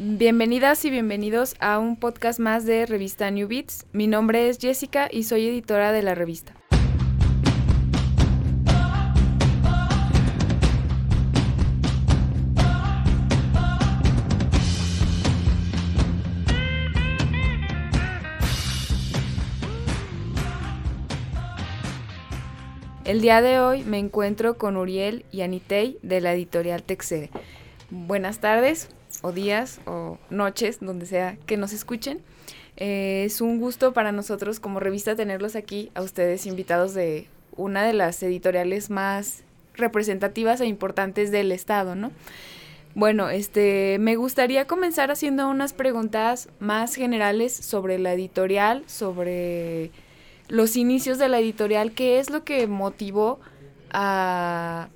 Bienvenidas y bienvenidos a un podcast más de revista New Beats. Mi nombre es Jessica y soy editora de la revista. El día de hoy me encuentro con Uriel y Anitei de la editorial Texere. Buenas tardes, o días, o noches, donde sea que nos escuchen. Eh, es un gusto para nosotros como revista tenerlos aquí, a ustedes invitados de una de las editoriales más representativas e importantes del estado, ¿no? Bueno, este, me gustaría comenzar haciendo unas preguntas más generales sobre la editorial, sobre los inicios de la editorial, qué es lo que motivó a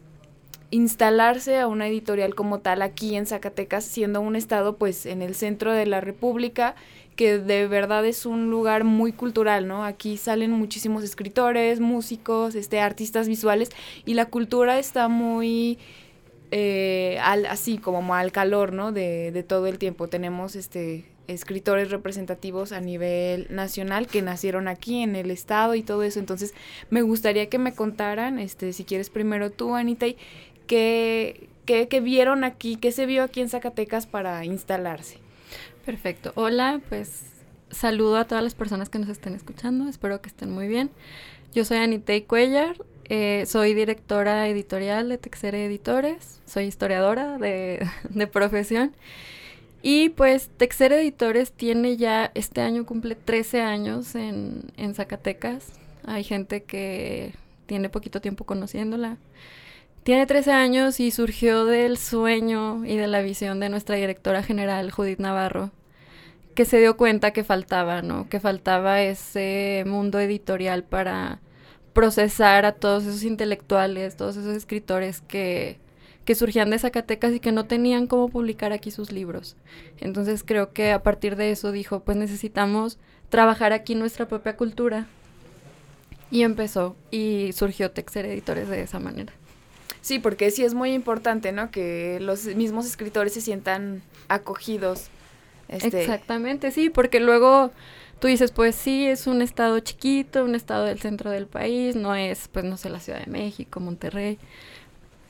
instalarse a una editorial como tal aquí en Zacatecas, siendo un estado pues en el centro de la República, que de verdad es un lugar muy cultural, ¿no? Aquí salen muchísimos escritores, músicos, este, artistas visuales y la cultura está muy eh, al, así como al calor, ¿no? De, de todo el tiempo. Tenemos este escritores representativos a nivel nacional que nacieron aquí en el estado y todo eso. Entonces, me gustaría que me contaran, este, si quieres primero tú, Anita, qué, qué, vieron aquí, qué se vio aquí en Zacatecas para instalarse. Perfecto. Hola, pues saludo a todas las personas que nos estén escuchando. Espero que estén muy bien. Yo soy Anitei Cuellar, eh, soy directora editorial de Texere Editores, soy historiadora de, de profesión y pues Texer Editores tiene ya, este año cumple 13 años en, en Zacatecas. Hay gente que tiene poquito tiempo conociéndola. Tiene 13 años y surgió del sueño y de la visión de nuestra directora general, Judith Navarro, que se dio cuenta que faltaba, ¿no? Que faltaba ese mundo editorial para procesar a todos esos intelectuales, todos esos escritores que que surgían de Zacatecas y que no tenían cómo publicar aquí sus libros. Entonces creo que a partir de eso dijo, pues necesitamos trabajar aquí nuestra propia cultura. Y empezó y surgió Texer Editores de esa manera. Sí, porque sí es muy importante, ¿no? Que los mismos escritores se sientan acogidos. Este... Exactamente, sí, porque luego tú dices, pues sí, es un estado chiquito, un estado del centro del país, no es, pues no sé, la Ciudad de México, Monterrey,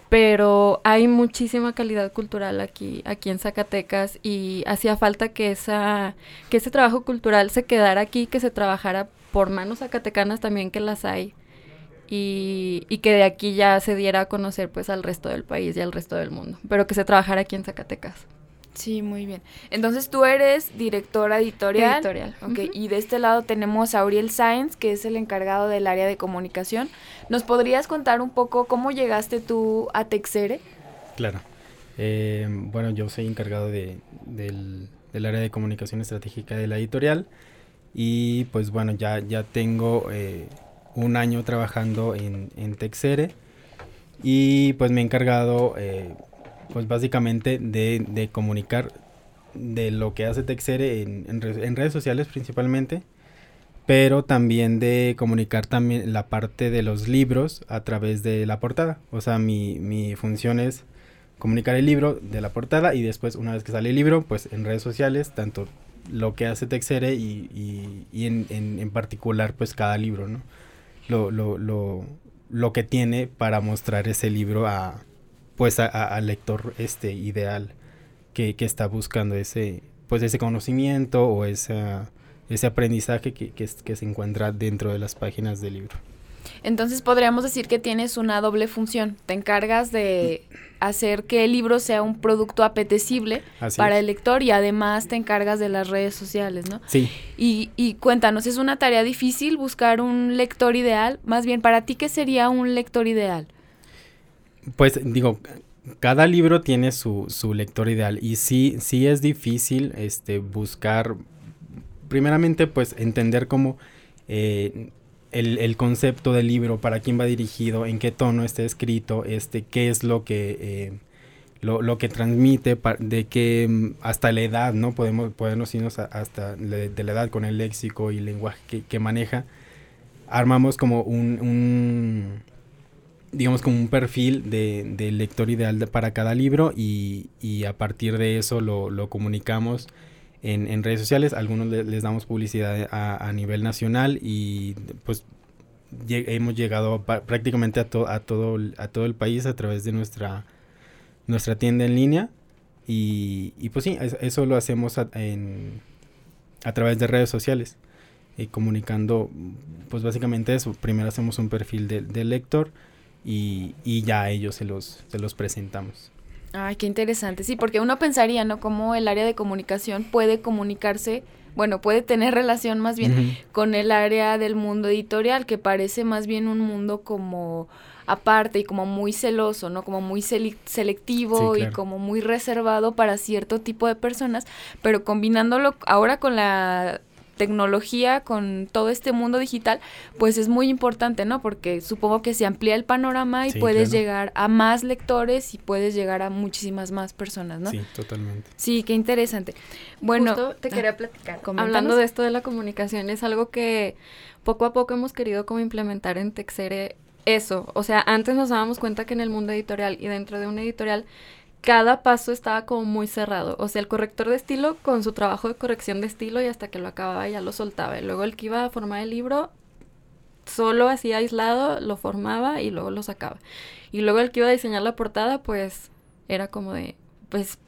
pero hay muchísima calidad cultural aquí, aquí en Zacatecas y hacía falta que esa, que ese trabajo cultural se quedara aquí, que se trabajara por manos zacatecanas también que las hay y, y que de aquí ya se diera a conocer pues al resto del país y al resto del mundo, pero que se trabajara aquí en Zacatecas. Sí, muy bien. Entonces tú eres directora editorial. Editorial. Ok, y de este lado tenemos a Uriel Sáenz, que es el encargado del área de comunicación. ¿Nos podrías contar un poco cómo llegaste tú a Texere? Claro. Eh, bueno, yo soy encargado de, del, área de comunicación estratégica de la editorial y pues bueno, ya, ya tengo eh, un año trabajando en, en Texere y pues me he encargado... Eh, pues básicamente de, comunicar de lo que hace Texere en, en, redes sociales principalmente, pero también de comunicar también la parte de los libros a través de la portada. O sea, mi, mi función es comunicar el libro de la portada y después una vez que sale el libro, pues en redes sociales, tanto lo que hace Texere y, y, y en, en, en, particular pues cada libro, ¿no? Lo, lo, lo, que tiene para mostrar ese libro a, pues al lector este ideal que, que, está buscando ese pues ese conocimiento o esa, ese aprendizaje que, que se encuentra dentro de las páginas del libro. Entonces podríamos decir que tienes una doble función. Te encargas de hacer que el libro sea un producto apetecible para el lector y además te encargas de las redes sociales, ¿no? Sí. Y, y cuéntanos, ¿es una tarea difícil buscar un lector ideal? Más bien, ¿para ti qué sería un lector ideal? Pues digo, cada libro tiene su, su lector ideal y sí, sí es difícil este, buscar, primeramente pues entender cómo eh, el, el, concepto del libro, para quién va dirigido, en qué tono está escrito, este, qué es lo que... Eh, lo, lo, que transmite, de que mm, hasta la edad, ¿no? Podemos, podemos irnos hasta de la edad con el léxico y el lenguaje que, maneja. Armamos como un, un digamos, como un perfil de, lector ideal para cada libro y, a partir de eso lo, comunicamos en, redes sociales. Algunos les damos publicidad a, nivel nacional y pues hemos llegado prácticamente a, a, todo, a todo el país a través de nuestra, nuestra tienda en línea. Y, pues sí, eso lo hacemos a, través de redes sociales, y comunicando pues básicamente eso. Primero hacemos un perfil del lector y, y ya a ellos se los, se los presentamos. Ay, qué interesante. Sí, porque uno pensaría, ¿no? Cómo el área de comunicación puede comunicarse, bueno, puede tener relación más bien con el área del mundo editorial, que parece más bien un mundo como aparte y como muy celoso, ¿no? Como muy selectivo y como muy reservado para cierto tipo de personas, pero combinándolo ahora con la tecnología, con todo este mundo digital, pues es muy importante, ¿no? Porque supongo que se amplía el panorama y puedes llegar a más lectores y puedes llegar a muchísimas más personas, ¿no? Sí, totalmente. Sí, qué interesante. Bueno, te quería ah, platicar. Hablando de esto de la comunicación, es algo que poco a poco hemos querido como implementar en Texere eso. O sea, antes nos dábamos cuenta que en el mundo editorial y dentro de un editorial cada paso estaba como muy cerrado. O sea, el corrector de estilo con su trabajo de corrección de estilo y hasta que lo acababa ya lo soltaba. Y luego el que iba a formar el libro solo así aislado lo formaba y luego lo sacaba. Y luego el que iba a diseñar la portada pues era como de, pues,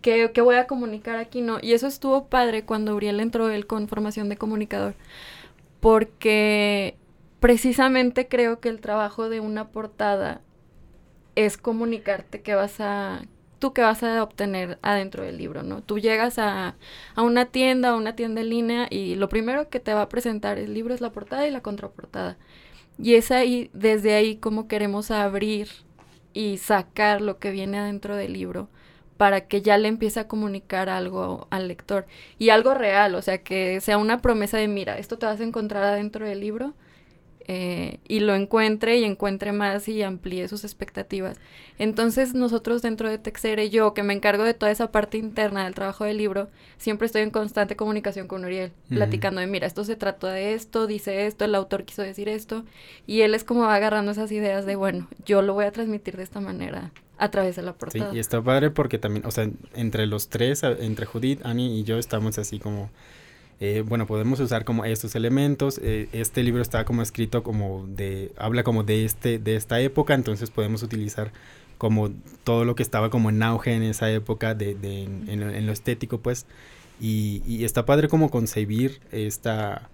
¿qué, qué voy a comunicar aquí? No. Y eso estuvo padre cuando Uriel entró él con formación de comunicador. Porque precisamente creo que el trabajo de una portada es comunicarte qué vas a, tú qué vas a obtener adentro del libro, ¿no? Tú llegas a, a una tienda, a una tienda en línea y lo primero que te va a presentar el libro es la portada y la contraportada. Y es ahí, desde ahí, como queremos abrir y sacar lo que viene adentro del libro para que ya le empiece a comunicar algo al lector y algo real, o sea, que sea una promesa de, mira, esto te vas a encontrar adentro del libro eh, y lo encuentre y encuentre más y amplíe sus expectativas. Entonces nosotros dentro de Texere, yo que me encargo de toda esa parte interna del trabajo del libro, siempre estoy en constante comunicación con Uriel, platicando de, mira, esto se trató de esto, dice esto, el autor quiso decir esto, y él es como va agarrando esas ideas de, bueno, yo lo voy a transmitir de esta manera a través de la portada. Sí, y está padre porque también, o sea, entre los tres, entre Judith, Annie y yo estamos así como eh, bueno, podemos usar como estos elementos. Eh, este libro está como escrito como de, habla como de este, de esta época, entonces podemos utilizar como todo lo que estaba como en auge en esa época de, de en, lo estético, pues. Y, y, está padre como concebir esta,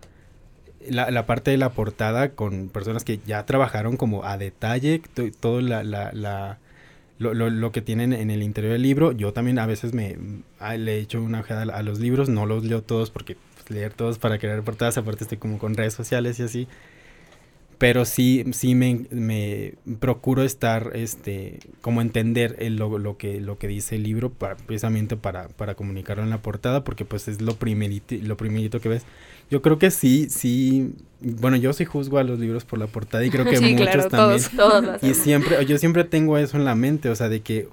la, la, parte de la portada con personas que ya trabajaron como a detalle todo la, la, la lo, lo, lo, que tienen en el interior del libro. Yo también a veces me le he hecho una ojeada a los libros, no los leo todos porque leer todos para crear portadas, aparte estoy como con redes sociales y así. Pero sí, sí me, me procuro estar, este, como entender el, lo, lo, que, lo que dice el libro para, precisamente para, para comunicarlo en la portada, porque pues es lo primerito, lo primerito que ves. Yo creo que sí, sí, bueno, yo sí juzgo a los libros por la portada y creo que muchos también. Todos, y siempre, yo siempre tengo eso en la mente, o sea, de que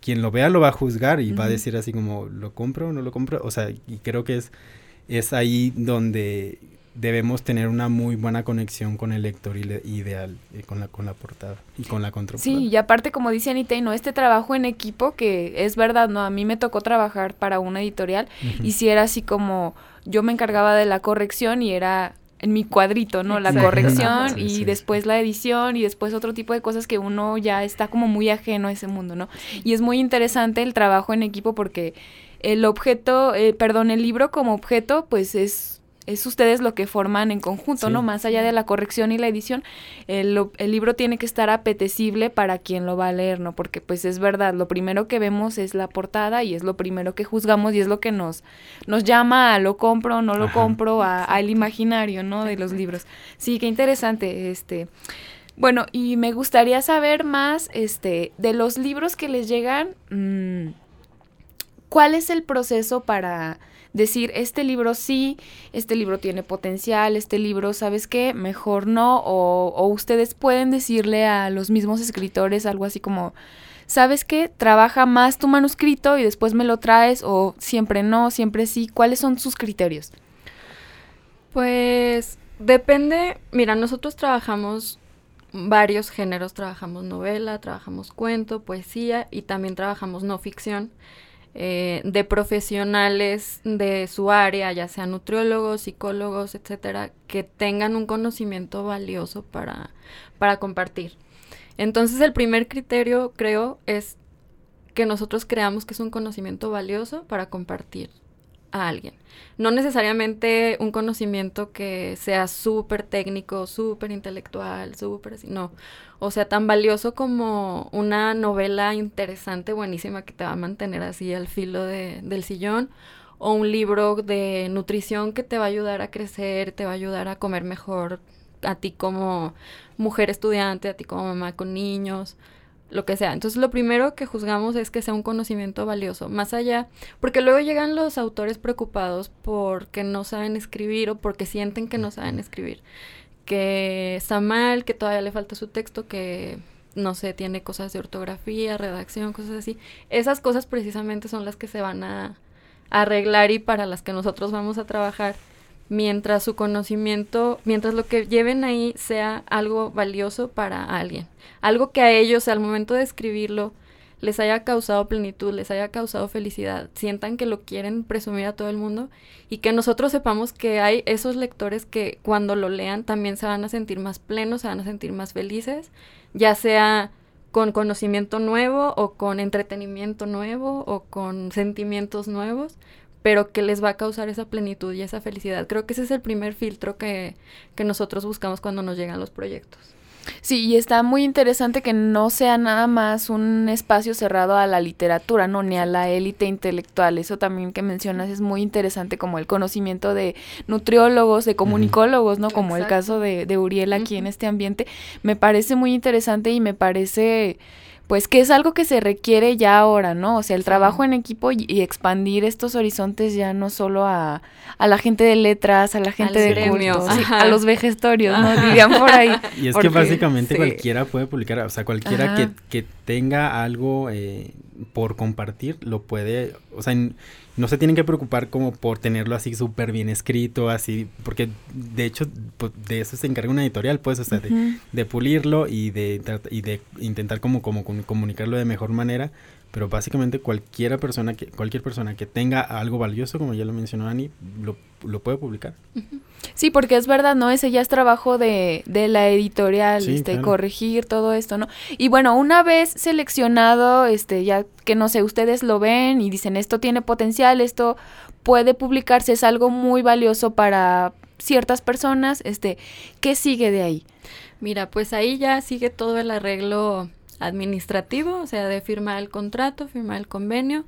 quien lo vea lo va a juzgar y va a decir así como, ¿lo compro o no lo compro? O sea, y creo que es es ahí donde debemos tener una muy buena conexión con el lector ideal, eh, con, la, con la portada y con la contraportada. Sí, y aparte, como dice Anita, ¿no? este trabajo en equipo, que es verdad, ¿no? A mí me tocó trabajar para una editorial y si era así como yo me encargaba de la corrección y era en mi cuadrito, ¿no? La corrección y después la edición y después otro tipo de cosas que uno ya está como muy ajeno a ese mundo, ¿no? Y es muy interesante el trabajo en equipo porque el objeto, eh, perdón, el libro como objeto, pues es es ustedes lo que forman en conjunto, ¿no? Más allá de la corrección y la edición, el, el, libro tiene que estar apetecible para quien lo va a leer, ¿no? Porque pues es verdad, lo primero que vemos es la portada y es lo primero que juzgamos y es lo que nos, nos llama a lo compro, no lo compro, a, al imaginario, ¿no? De los libros. Sí, qué interesante, este... Bueno, y me gustaría saber más, este, de los libros que les llegan... Mmm, ¿Cuál es el proceso para decir, este libro sí, este libro tiene potencial, este libro, ¿sabes qué? Mejor no, o, ustedes pueden decirle a los mismos escritores algo así como, ¿sabes qué? Trabaja más tu manuscrito y después me lo traes, o siempre no, siempre sí. ¿Cuáles son sus criterios? Pues depende, mira, nosotros trabajamos varios géneros, trabajamos novela, trabajamos cuento, poesía y también trabajamos no ficción. Eh, de profesionales de su área, ya sean nutriólogos, psicólogos, etcétera, que tengan un conocimiento valioso para, para compartir. Entonces, el primer criterio, creo, es que nosotros creamos que es un conocimiento valioso para compartir a alguien. No necesariamente un conocimiento que sea súper técnico, súper intelectual, súper así, no. O sea, tan valioso como una novela interesante, buenísima, que te va a mantener así al filo de, del sillón, o un libro de nutrición que te va a ayudar a crecer, te va a ayudar a comer mejor a ti como mujer estudiante, a ti como mamá con niños lo que sea. Entonces lo primero que juzgamos es que sea un conocimiento valioso, más allá, porque luego llegan los autores preocupados porque no saben escribir o porque sienten que no saben escribir, que está mal, que todavía le falta su texto, que no sé, tiene cosas de ortografía, redacción, cosas así. Esas cosas precisamente son las que se van a arreglar y para las que nosotros vamos a trabajar mientras su conocimiento, mientras lo que lleven ahí sea algo valioso para alguien, algo que a ellos al momento de escribirlo les haya causado plenitud, les haya causado felicidad, sientan que lo quieren presumir a todo el mundo y que nosotros sepamos que hay esos lectores que cuando lo lean también se van a sentir más plenos, se van a sentir más felices, ya sea con conocimiento nuevo o con entretenimiento nuevo o con sentimientos nuevos, pero que les va a causar esa plenitud y esa felicidad. Creo que ese es el primer filtro que, que nosotros buscamos cuando nos llegan los proyectos. Sí, y está muy interesante que no sea nada más un espacio cerrado a la literatura, no, ni a la élite intelectual. Eso también que mencionas es muy interesante, como el conocimiento de nutriólogos, de comunicólogos, ¿no? Como el caso de, de Uriel aquí en este ambiente. Me parece muy interesante y me parece pues que es algo que se requiere ya ahora, ¿no? O sea, el trabajo en equipo y, expandir estos horizontes ya no solo a, a, la gente de letras, a la gente de a los vegestorios, ¿no? Dirían por ahí. Y es que básicamente cualquiera puede publicar, o sea, cualquiera que, que, tenga algo eh, por compartir, lo puede, o sea, no se tienen que preocupar como por tenerlo así súper bien escrito, así, porque de hecho pues, de eso se encarga una editorial, pues, o sea, de, pulirlo y de, y de intentar como, como comunicarlo de mejor manera, pero básicamente cualquiera persona que, cualquier persona que tenga algo valioso, como ya lo mencionó Ani, lo, lo puede publicar. Sí, porque es verdad, ¿no? Ese ya es trabajo de, de la editorial, este, corregir todo esto, ¿no? Y bueno, una vez seleccionado, este, ya que no sé, ustedes lo ven y dicen, esto tiene potencial, esto puede publicarse, es algo muy valioso para ciertas personas, este, ¿qué sigue de ahí? Mira, pues ahí ya sigue todo el arreglo administrativo, o sea, de firmar el contrato, firmar el convenio,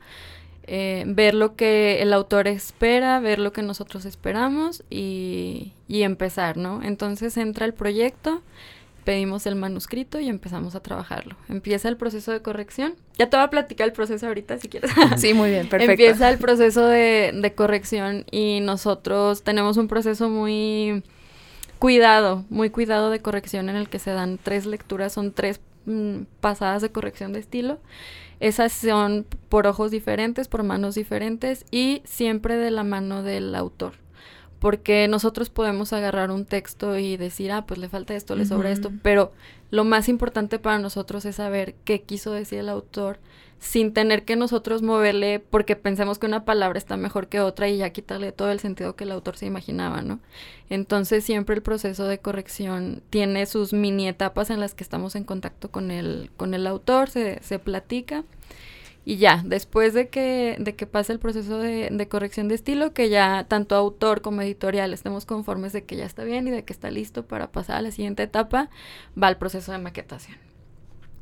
eh, ver lo que el autor espera, ver lo que nosotros esperamos y, y empezar, ¿no? Entonces entra el proyecto, pedimos el manuscrito y empezamos a trabajarlo. Empieza el proceso de corrección. Ya te voy a platicar el proceso ahorita si quieres. Sí, muy bien, perfecto. Empieza el proceso de, de corrección y nosotros tenemos un proceso muy cuidado, muy cuidado de corrección en el que se dan tres lecturas, son tres Mm, pasadas de corrección de estilo. Esas son por ojos diferentes, por manos diferentes y siempre de la mano del autor. Porque nosotros podemos agarrar un texto y decir, ah, pues le falta esto, le sobra esto, pero lo más importante para nosotros es saber qué quiso decir el autor sin tener que nosotros moverle porque pensemos que una palabra está mejor que otra y ya quitarle todo el sentido que el autor se imaginaba, ¿no? Entonces siempre el proceso de corrección tiene sus mini etapas en las que estamos en contacto con el, con el autor, se, se platica y ya, después de que, de que pase el proceso de, de, corrección de estilo, que ya tanto autor como editorial estemos conformes de que ya está bien y de que está listo para pasar a la siguiente etapa, va el proceso de maquetación.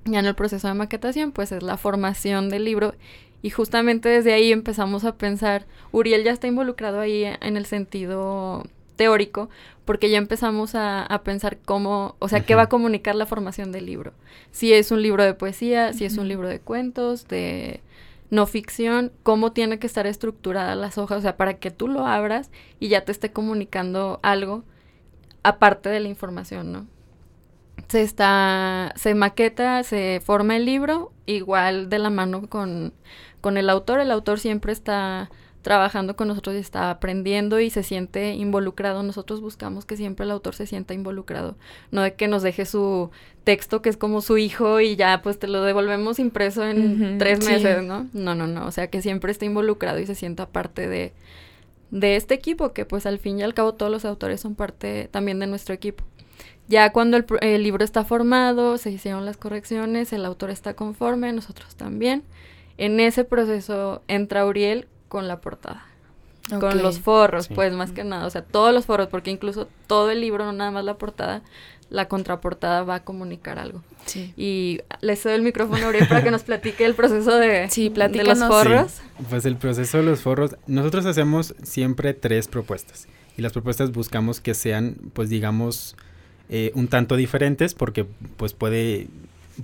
Ya en el proceso de maquetación, pues es la formación del libro. Y justamente desde ahí empezamos a pensar, Uriel ya está involucrado ahí en el sentido teórico, porque ya empezamos a, pensar cómo, o sea, qué va a comunicar la formación del libro. Si es un libro de poesía, si es un libro de cuentos, de no ficción, cómo tiene que estar estructurada las hojas, o sea, para que tú lo abras y ya te esté comunicando algo aparte de la información, ¿no? Se está, se maqueta, se forma el libro, igual de la mano con, con el autor. El autor siempre está trabajando con nosotros y está aprendiendo y se siente involucrado. Nosotros buscamos que siempre el autor se sienta involucrado, no de que nos deje su texto que es como su hijo y ya pues te lo devolvemos impreso en tres meses, ¿no? No, no, no, o sea que siempre esté involucrado y se sienta parte de, de este equipo, que pues al fin y al cabo todos los autores son parte también de nuestro equipo. Ya cuando el, el libro está formado, se hicieron las correcciones, el autor está conforme, nosotros también. En ese proceso entra Uriel con la portada. Con los forros, pues más que nada, o sea, todos los forros, porque incluso todo el libro, no nada más la portada, la contraportada va a comunicar algo. Sí. Y le cedo el micrófono a Uriel para que nos platique el proceso de, sí, de los forros. pues el proceso de los forros, nosotros hacemos siempre tres propuestas. Y las propuestas buscamos que sean, pues digamos, eh, un tanto diferentes, porque pues puede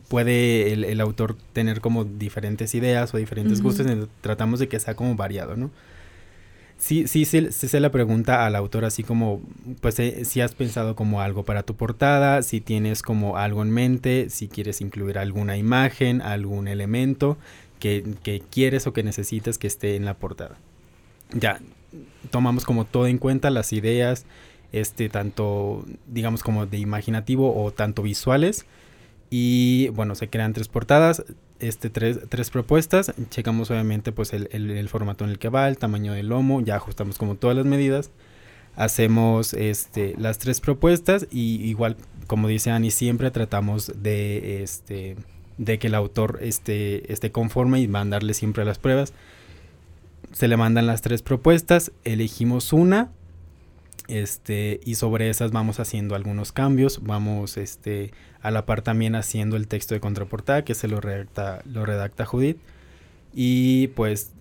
puede el, autor tener como diferentes ideas o diferentes gustos, tratamos de que sea como variado, ¿no? Sí, sí, sí, se la pregunta al autor así como, pues eh, si has pensado como algo para tu portada, si tienes como algo en mente, si quieres incluir alguna imagen, algún elemento que, que quieres o que necesitas que esté en la portada. Ya, tomamos como todo en cuenta las ideas, este, tanto, digamos, como de imaginativo o tanto visuales, y bueno, se crean tres portadas, este, tres, tres propuestas. Checamos obviamente pues el, el, formato en el que va, el tamaño del lomo, ya ajustamos como todas las medidas. Hacemos este, las tres propuestas y igual, como dice Ani, siempre tratamos de, este, de que el autor esté, esté conforme y mandarle siempre las pruebas. Se le mandan las tres propuestas, elegimos una este, y sobre esas vamos haciendo algunos cambios, vamos este, a la par también haciendo el texto de contraportada que se lo redacta, lo redacta Judith. Y pues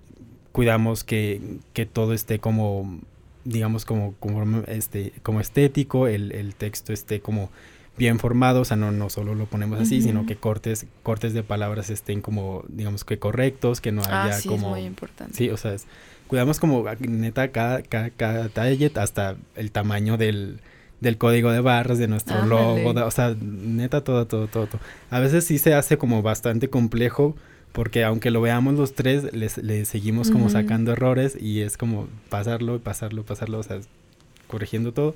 cuidamos que, que todo esté como, digamos, como, como, este, como estético, el, el, texto esté como bien formado, o sea, no, no solo lo ponemos así, sino que cortes, cortes de palabras estén como, digamos que correctos, que no ah, haya sí, como... Es muy importante. Sí, o sea, es, cuidamos como neta cada, cada, cada detalle hasta el tamaño del, del código de barras, de nuestro logo, o sea, neta todo, todo, todo, todo. A veces sí se hace como bastante complejo porque aunque lo veamos los tres, le seguimos como sacando errores y es como pasarlo, pasarlo, pasarlo, o sea, corrigiendo todo.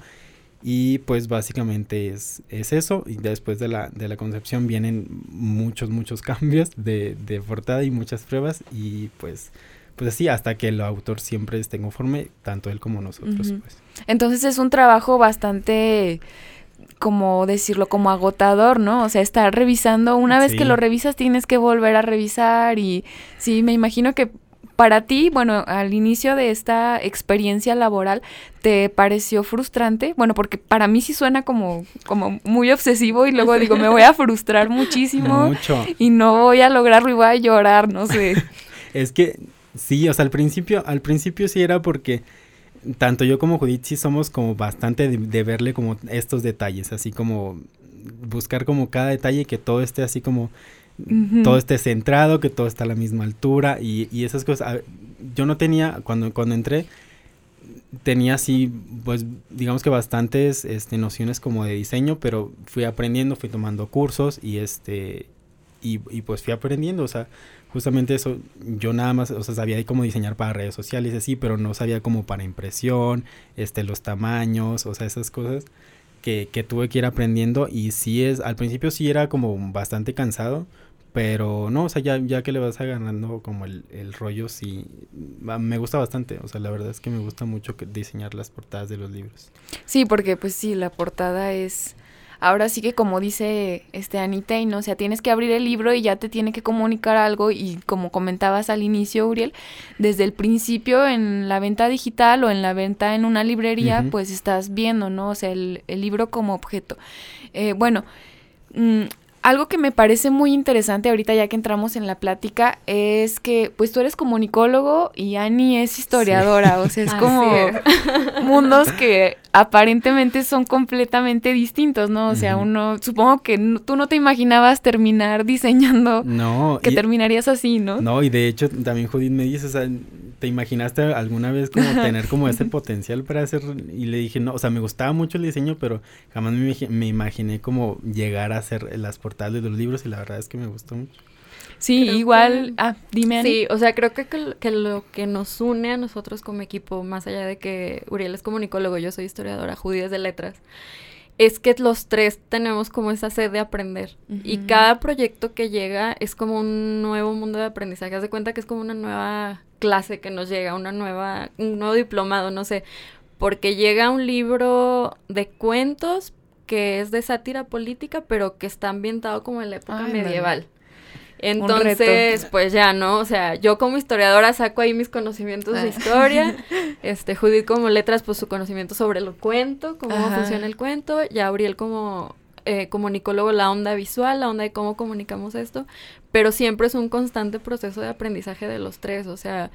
Y pues básicamente es, es eso. Y después de la, de la concepción vienen muchos, muchos cambios de, de portada y muchas pruebas. Y pues pues así, hasta que el autor siempre esté conforme, tanto él como nosotros. pues. Entonces es un trabajo bastante como decirlo, como agotador, ¿no? O sea, estar revisando, una vez que lo revisas tienes que volver a revisar y sí, me imagino que para ti, bueno, al inicio de esta experiencia laboral, ¿te pareció frustrante? Bueno, porque para mí sí suena como, como muy obsesivo y luego digo, me voy a frustrar muchísimo Mucho. y no voy a lograrlo y voy a llorar, no sé. es que Sí, o sea, al principio, al principio sí era porque tanto yo como Judith sí somos como bastante de, verle como estos detalles, así como buscar como cada detalle que todo esté así como todo esté centrado, que todo está a la misma altura y, y esas cosas. yo no tenía, cuando, cuando entré, tenía así, pues digamos que bastantes este, nociones como de diseño, pero fui aprendiendo, fui tomando cursos y este, y, y pues fui aprendiendo, o sea, justamente eso, yo nada más, o sea, sabía cómo diseñar para redes sociales y así, pero no sabía cómo para impresión, este, los tamaños, o sea, esas cosas que, que tuve que ir aprendiendo y sí es, al principio sí era como bastante cansado, pero no, o sea, ya, ya que le vas agarrando como el, el rollo, sí, me gusta bastante, o sea, la verdad es que me gusta mucho diseñar las portadas de los libros. Sí, porque pues sí, la portada es ahora sí que como dice este Anita, ¿no? o sea, tienes que abrir el libro y ya te tiene que comunicar algo y como comentabas al inicio, Uriel, desde el principio en la venta digital o en la venta en una librería, pues estás viendo, ¿no? O sea, el, el libro como objeto. Eh, bueno, mm, algo que me parece muy interesante ahorita ya que entramos en la plática es que pues tú eres comunicólogo y Annie es historiadora, o sea, es como mundos que aparentemente son completamente distintos, ¿no? O sea, uno, supongo que tú no te imaginabas terminar diseñando, no, que terminarías así, ¿no? No, y de hecho también Judith me dice, o sea, ¿te imaginaste alguna vez como tener como ese potencial para hacer? Y le dije, no, o sea, me gustaba mucho el diseño, pero jamás me, me imaginé como llegar a hacer las portadas de los libros y la verdad es que me gustó mucho. Sí, igual, ah, dime. Sí, o sea, creo que, que, lo que nos une a nosotros como equipo, más allá de que Uriel es comunicólogo, yo soy historiadora, judías de letras, es que los tres tenemos como esa sed de aprender. Y cada proyecto que llega es como un nuevo mundo de aprendizaje. Haz de cuenta que es como una nueva clase que nos llega, una nueva, un nuevo diplomado, no sé. Porque llega un libro de cuentos que es de sátira política, pero que está ambientado como en la época medieval. Entonces, pues ya, ¿no? O sea, yo como historiadora saco ahí mis conocimientos de ah. historia, este, Judith como letras, pues su conocimiento sobre el cuento, cómo funciona el cuento, ya Auriel como eh, comunicólogo la onda visual, la onda de cómo comunicamos esto, pero siempre es un constante proceso de aprendizaje de los tres, o sea,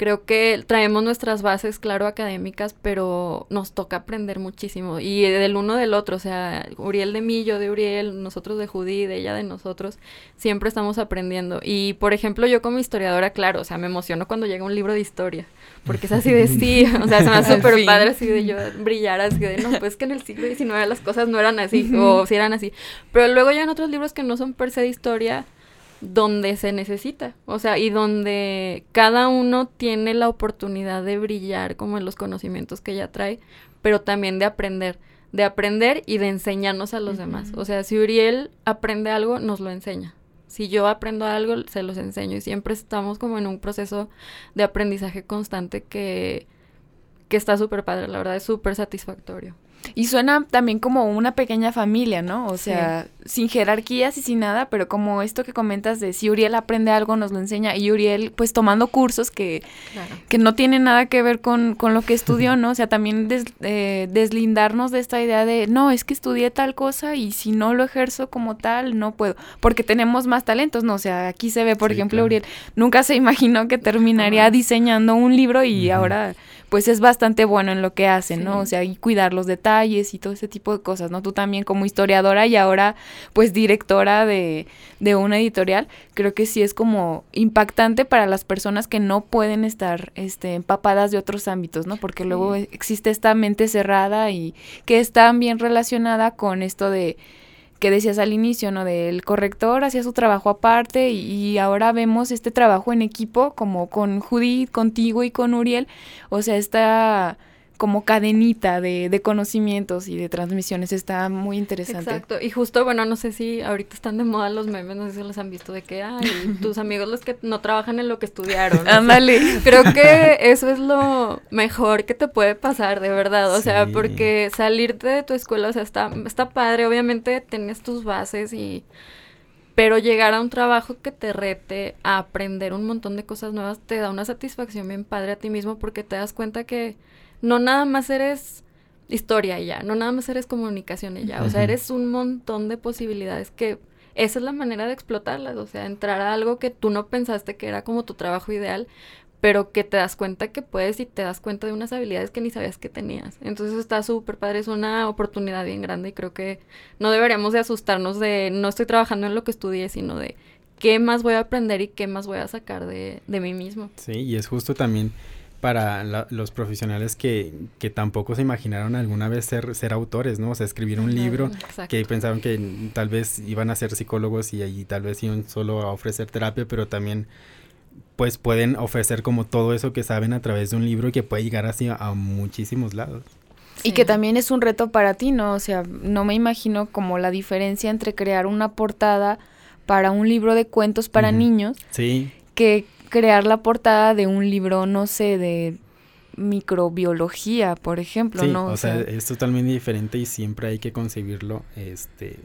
creo que traemos nuestras bases, claro, académicas, pero nos toca aprender muchísimo. Y del uno del otro, o sea, Uriel de mí, yo de Uriel, nosotros de Judí, ella de nosotros, siempre estamos aprendiendo. Y, por ejemplo, yo como historiadora, claro, o sea, me emociono cuando llega un libro de historia, porque es así de sí, o sea, se me hace súper padre así de yo brillar, así de, no, pues que en el siglo XIX las cosas no eran así, o si eran así. Pero luego llegan otros libros que no son per se de historia, donde se necesita, o sea, y donde cada uno tiene la oportunidad de brillar como en los conocimientos que ella trae, pero también de aprender, de aprender y de enseñarnos a los demás. O sea, si Uriel aprende algo, nos lo enseña. Si yo aprendo algo, se los enseño y siempre estamos como en un proceso de aprendizaje constante que, que está súper padre, la verdad es súper satisfactorio. Y suena también como una pequeña familia, ¿no? O sea, sin jerarquías y sin nada, pero como esto que comentas de si Uriel aprende algo, nos lo enseña. Y Uriel, pues tomando cursos que, que no tienen nada que ver con, con lo que estudió, ¿no? O sea, también eh, deslindarnos de esta idea de, no, es que estudié tal cosa y si no lo ejerzo como tal, no puedo. Porque tenemos más talentos, ¿no? O sea, aquí se ve, por ejemplo, Uriel nunca se imaginó que terminaría diseñando un libro y ahora pues es bastante bueno en lo que hace, ¿no? O sea, y cuidar los detalles y todo ese tipo de cosas, ¿no? Tú también como historiadora y ahora pues directora de, de una editorial, creo que sí es como impactante para las personas que no pueden estar este, empapadas de otros ámbitos, ¿no? Porque luego existe esta mente cerrada y que está bien relacionada con esto de que decías al inicio, ¿no? Del corrector hacía su trabajo aparte y, ahora vemos este trabajo en equipo como con Judith, contigo y con Uriel. O sea, está como cadenita de, de, conocimientos y de transmisiones. Está muy interesante. Exacto. Y justo, bueno, no sé si ahorita están de moda los memes, no sé si los han visto, de que, ay, tus amigos los que no trabajan en lo que estudiaron. Ándale. Creo que eso es lo mejor que te puede pasar, de verdad. O sea, porque salirte de tu escuela, o sea, está, está padre. Obviamente tienes tus bases y... Pero llegar a un trabajo que te rete a aprender un montón de cosas nuevas te da una satisfacción bien padre a ti mismo porque te das cuenta que no nada más eres historia y ya, no nada más eres comunicación y ya, o sea, eres un montón de posibilidades que esa es la manera de explotarlas, o sea, entrar a algo que tú no pensaste que era como tu trabajo ideal, pero que te das cuenta que puedes y te das cuenta de unas habilidades que ni sabías que tenías. Entonces está súper padre, es una oportunidad bien grande y creo que no deberíamos de asustarnos de no estoy trabajando en lo que estudié, sino de qué más voy a aprender y qué más voy a sacar de, de mí mismo. Sí, y es justo también para los profesionales que, que, tampoco se imaginaron alguna vez ser, ser autores, ¿no? O sea, escribir un libro que pensaron que tal vez iban a ser psicólogos y ahí tal vez iban solo a ofrecer terapia, pero también pues pueden ofrecer como todo eso que saben a través de un libro y que puede llegar así a, muchísimos lados. Y que también es un reto para ti, ¿no? O sea, no me imagino como la diferencia entre crear una portada para un libro de cuentos para niños. Sí. Que crear la portada de un libro, no sé, de microbiología, por ejemplo, ¿no? O, sea, es totalmente diferente y siempre hay que concebirlo este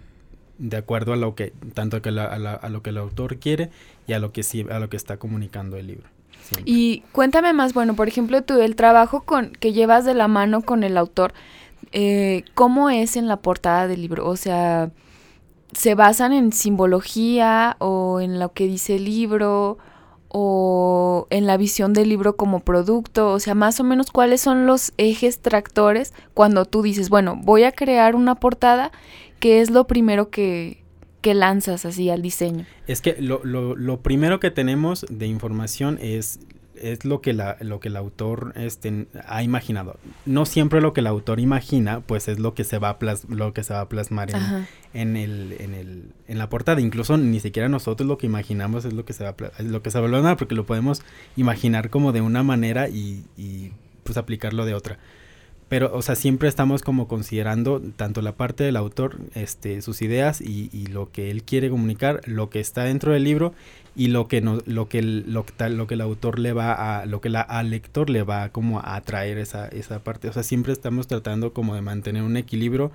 de acuerdo a lo que tanto que a, lo que el autor quiere y a lo que sí a lo que está comunicando el libro. Y cuéntame más, bueno, por ejemplo, tú el trabajo con que llevas de la mano con el autor, eh, ¿cómo es en la portada del libro? O sea, ¿se basan en simbología o en lo que dice el libro? O en la visión del libro como producto, o sea, más o menos cuáles son los ejes tractores cuando tú dices, bueno, voy a crear una portada, ¿qué es lo primero que, que lanzas así al diseño? Es que lo, lo, lo primero que tenemos de información es es lo que la, lo que el autor este, ha imaginado. No siempre lo que el autor imagina, pues es lo que se va a, lo que se va a plasmar en, el, en, el, en la portada. Incluso ni siquiera nosotros lo que imaginamos es lo que se va a, lo que se va a plasmar, porque lo podemos imaginar como de una manera y, y pues aplicarlo de otra pero o sea siempre estamos como considerando tanto la parte del autor este sus ideas y, y, lo que él quiere comunicar lo que está dentro del libro y lo que no lo que el, lo, lo que el autor le va a lo que la, al lector le va como a atraer esa esa parte o sea siempre estamos tratando como de mantener un equilibrio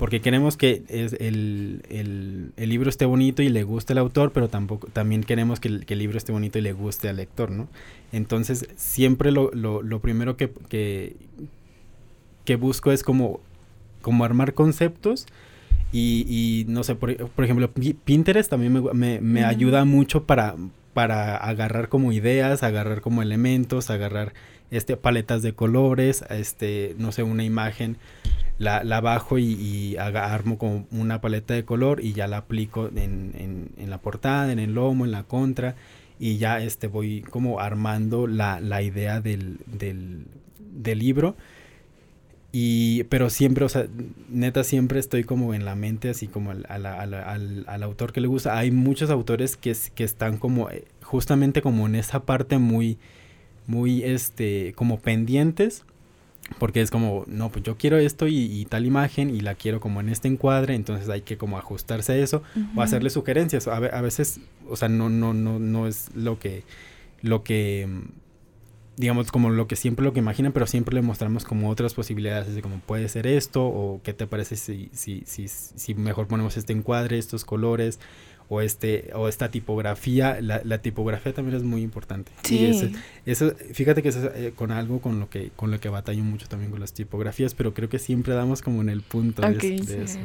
porque queremos que el, el, el, libro esté bonito y le guste al autor, pero tampoco también queremos que el, que el, libro esté bonito y le guste al lector, ¿no? Entonces, siempre lo, lo, lo primero que, que, que busco es como, como armar conceptos y, y no sé, por, por, ejemplo, Pinterest también me, me, me ayuda mucho para, para agarrar como ideas, agarrar como elementos, agarrar este paletas de colores, este, no sé, una imagen, la, la bajo y, y armo como una paleta de color y ya la aplico en, en, en, la portada, en el lomo, en la contra y ya este voy como armando la, la idea del, del, del libro y, pero siempre, o sea, neta, siempre estoy como en la mente, así como al, al, al, al autor que le gusta. Hay muchos autores que, que están como, eh, justamente como en esa parte muy, muy, este, como pendientes. Porque es como, no, pues yo quiero esto y, y, tal imagen y la quiero como en este encuadre, entonces hay que como ajustarse a eso uh -huh. o hacerle sugerencias. A, a, veces, o sea, no, no, no, no es lo que, lo que digamos, como lo que siempre lo que imaginan, pero siempre le mostramos como otras posibilidades, de como puede ser esto, o qué te parece si, si, si, si mejor ponemos este encuadre, estos colores, o este, o esta tipografía, la, la tipografía también es muy importante. Sí. Y eso, eso, fíjate que eso es eh, con algo con lo que, con lo que batallo mucho también con las tipografías, pero creo que siempre damos como en el punto okay, de, de sí.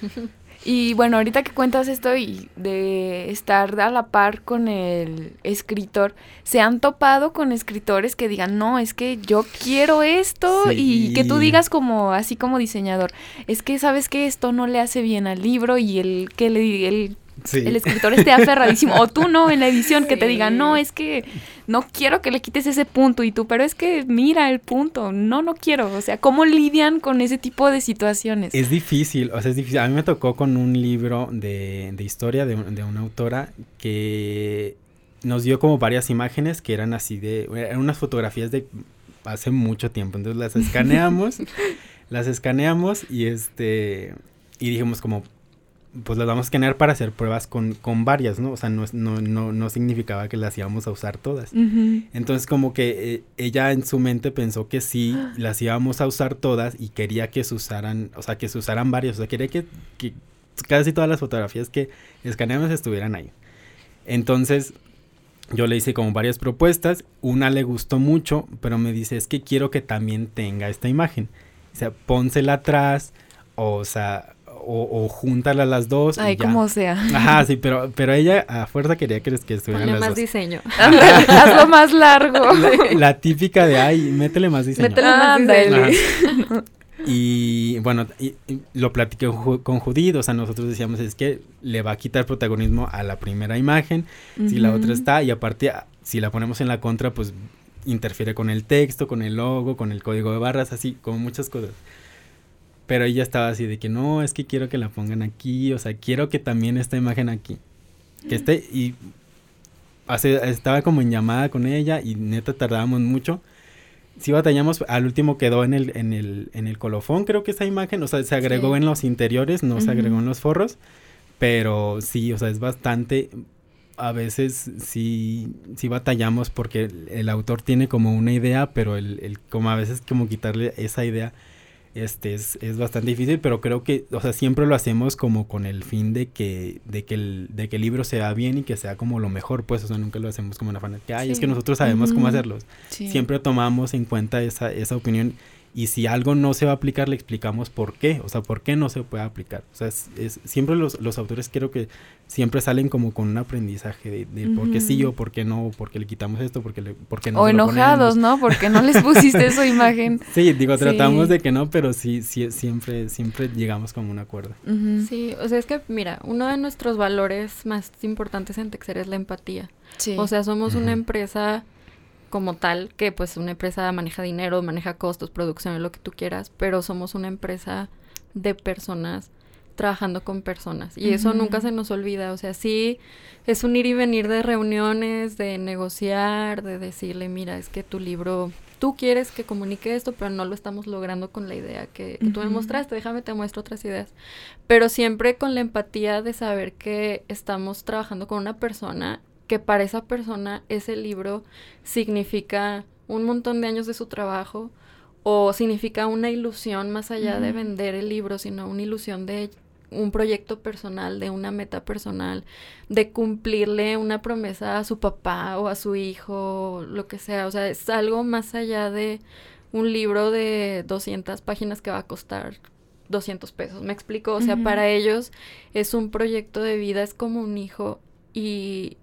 eso. Y bueno, ahorita que cuentas esto y de estar a la par con el escritor, ¿se han topado con escritores que digan, no, es que yo quiero esto sí. y que tú digas como, así como diseñador, es que sabes que esto no le hace bien al libro y el que le, el Sí. el escritor esté aferradísimo, o tú no en la edición que te digan, no, es que no quiero que le quites ese punto y tú, pero es que mira el punto, no, no quiero, o sea, ¿cómo lidian con ese tipo de situaciones? Es difícil, o sea, es difícil, a mí me tocó con un libro de, de historia de, de una autora que nos dio como varias imágenes que eran así de, eran unas fotografías de hace mucho tiempo, entonces las escaneamos, las escaneamos y este, y dijimos como, pues las vamos a escanear para hacer pruebas con, con varias, ¿no? O sea, no, no, no, no significaba que las íbamos a usar todas. Uh -huh. Entonces, como que eh, ella en su mente pensó que sí, las íbamos a usar todas y quería que se usaran, o sea, que se usaran varias, o sea, quería que, que casi todas las fotografías que escaneamos estuvieran ahí. Entonces, yo le hice como varias propuestas, una le gustó mucho, pero me dice, es que quiero que también tenga esta imagen. O sea, pónsela atrás, o, o sea, o, o júntala las dos. Ay, como sea. Ajá, sí, pero, pero ella a fuerza quería que, que estuvieran Ponle las más dos. diseño. Hazlo más largo. La, la, típica de, ay, métele más diseño. Métele más diseño. Y bueno, y, y lo platiqué con Judith, o sea, nosotros decíamos es que le va a quitar protagonismo a la primera imagen, uh -huh. si la otra está, y aparte, si la ponemos en la contra, pues interfiere con el texto, con el logo, con el código de barras, así, como muchas cosas. Pero ella estaba así de que no, es que quiero que la pongan aquí, o sea, quiero que también esta imagen aquí. Que esté, y hace, estaba como en llamada con ella y neta tardábamos mucho. Sí batallamos, al último quedó en el, en el, en el colofón, creo que esa imagen, o sea, se agregó sí. en los interiores, no uh -huh. se agregó en los forros, pero sí, o sea, es bastante, a veces sí, sí batallamos porque el, el autor tiene como una idea, pero el, el, como a veces como quitarle esa idea este es, es, bastante difícil, pero creo que, o sea, siempre lo hacemos como con el fin de que, de que el, de que el libro sea bien y que sea como lo mejor, pues, o sea, nunca lo hacemos como una fanática, ay, sí. es que nosotros sabemos uh -huh. cómo hacerlos. Sí. Siempre tomamos en cuenta esa, esa opinión y si algo no se va a aplicar, le explicamos por qué, o sea, por qué no se puede aplicar. O sea, es, es siempre los, los, autores creo que siempre salen como con un aprendizaje de, de uh -huh. por qué sí o por qué no, por qué le quitamos esto, por qué, le, por qué no. O enojados, ¿no? Porque no les pusiste su imagen. Sí, digo, tratamos sí. de que no, pero sí, sí, siempre, siempre llegamos como un acuerdo. Uh -huh. Sí, o sea, es que, mira, uno de nuestros valores más importantes en Texer es la empatía. Sí. O sea, somos uh -huh. una empresa como tal, que pues una empresa maneja dinero, maneja costos, producción, lo que tú quieras, pero somos una empresa de personas trabajando con personas. Y eso nunca se nos olvida, o sea, sí es un ir y venir de reuniones, de negociar, de decirle, mira, es que tu libro, tú quieres que comunique esto, pero no lo estamos logrando con la idea que, tú me mostraste, déjame te muestro otras ideas, pero siempre con la empatía de saber que estamos trabajando con una persona que para esa persona ese libro significa un montón de años de su trabajo o significa una ilusión más allá de vender el libro, sino una ilusión de un proyecto personal, de una meta personal, de cumplirle una promesa a su papá o a su hijo, lo que sea. O sea, es algo más allá de un libro de 200 páginas que va a costar 200 pesos. ¿Me explico? O sea, para ellos es un proyecto de vida, es como un hijo y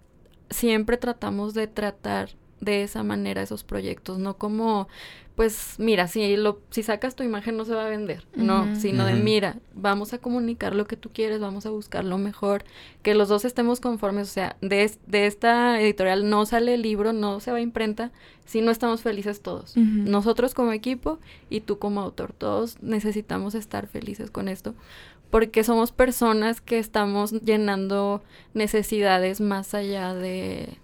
siempre tratamos de tratar de esa manera esos proyectos, no como pues mira, si lo si sacas tu imagen no se va a vender, no, sino de mira, vamos a comunicar lo que tú quieres, vamos a buscar lo mejor, que los dos estemos conformes, o sea, de, de esta editorial no sale el libro, no se va a imprenta, si no estamos felices todos, nosotros como equipo y tú como autor, todos necesitamos estar felices con esto, porque somos personas que estamos llenando necesidades más allá de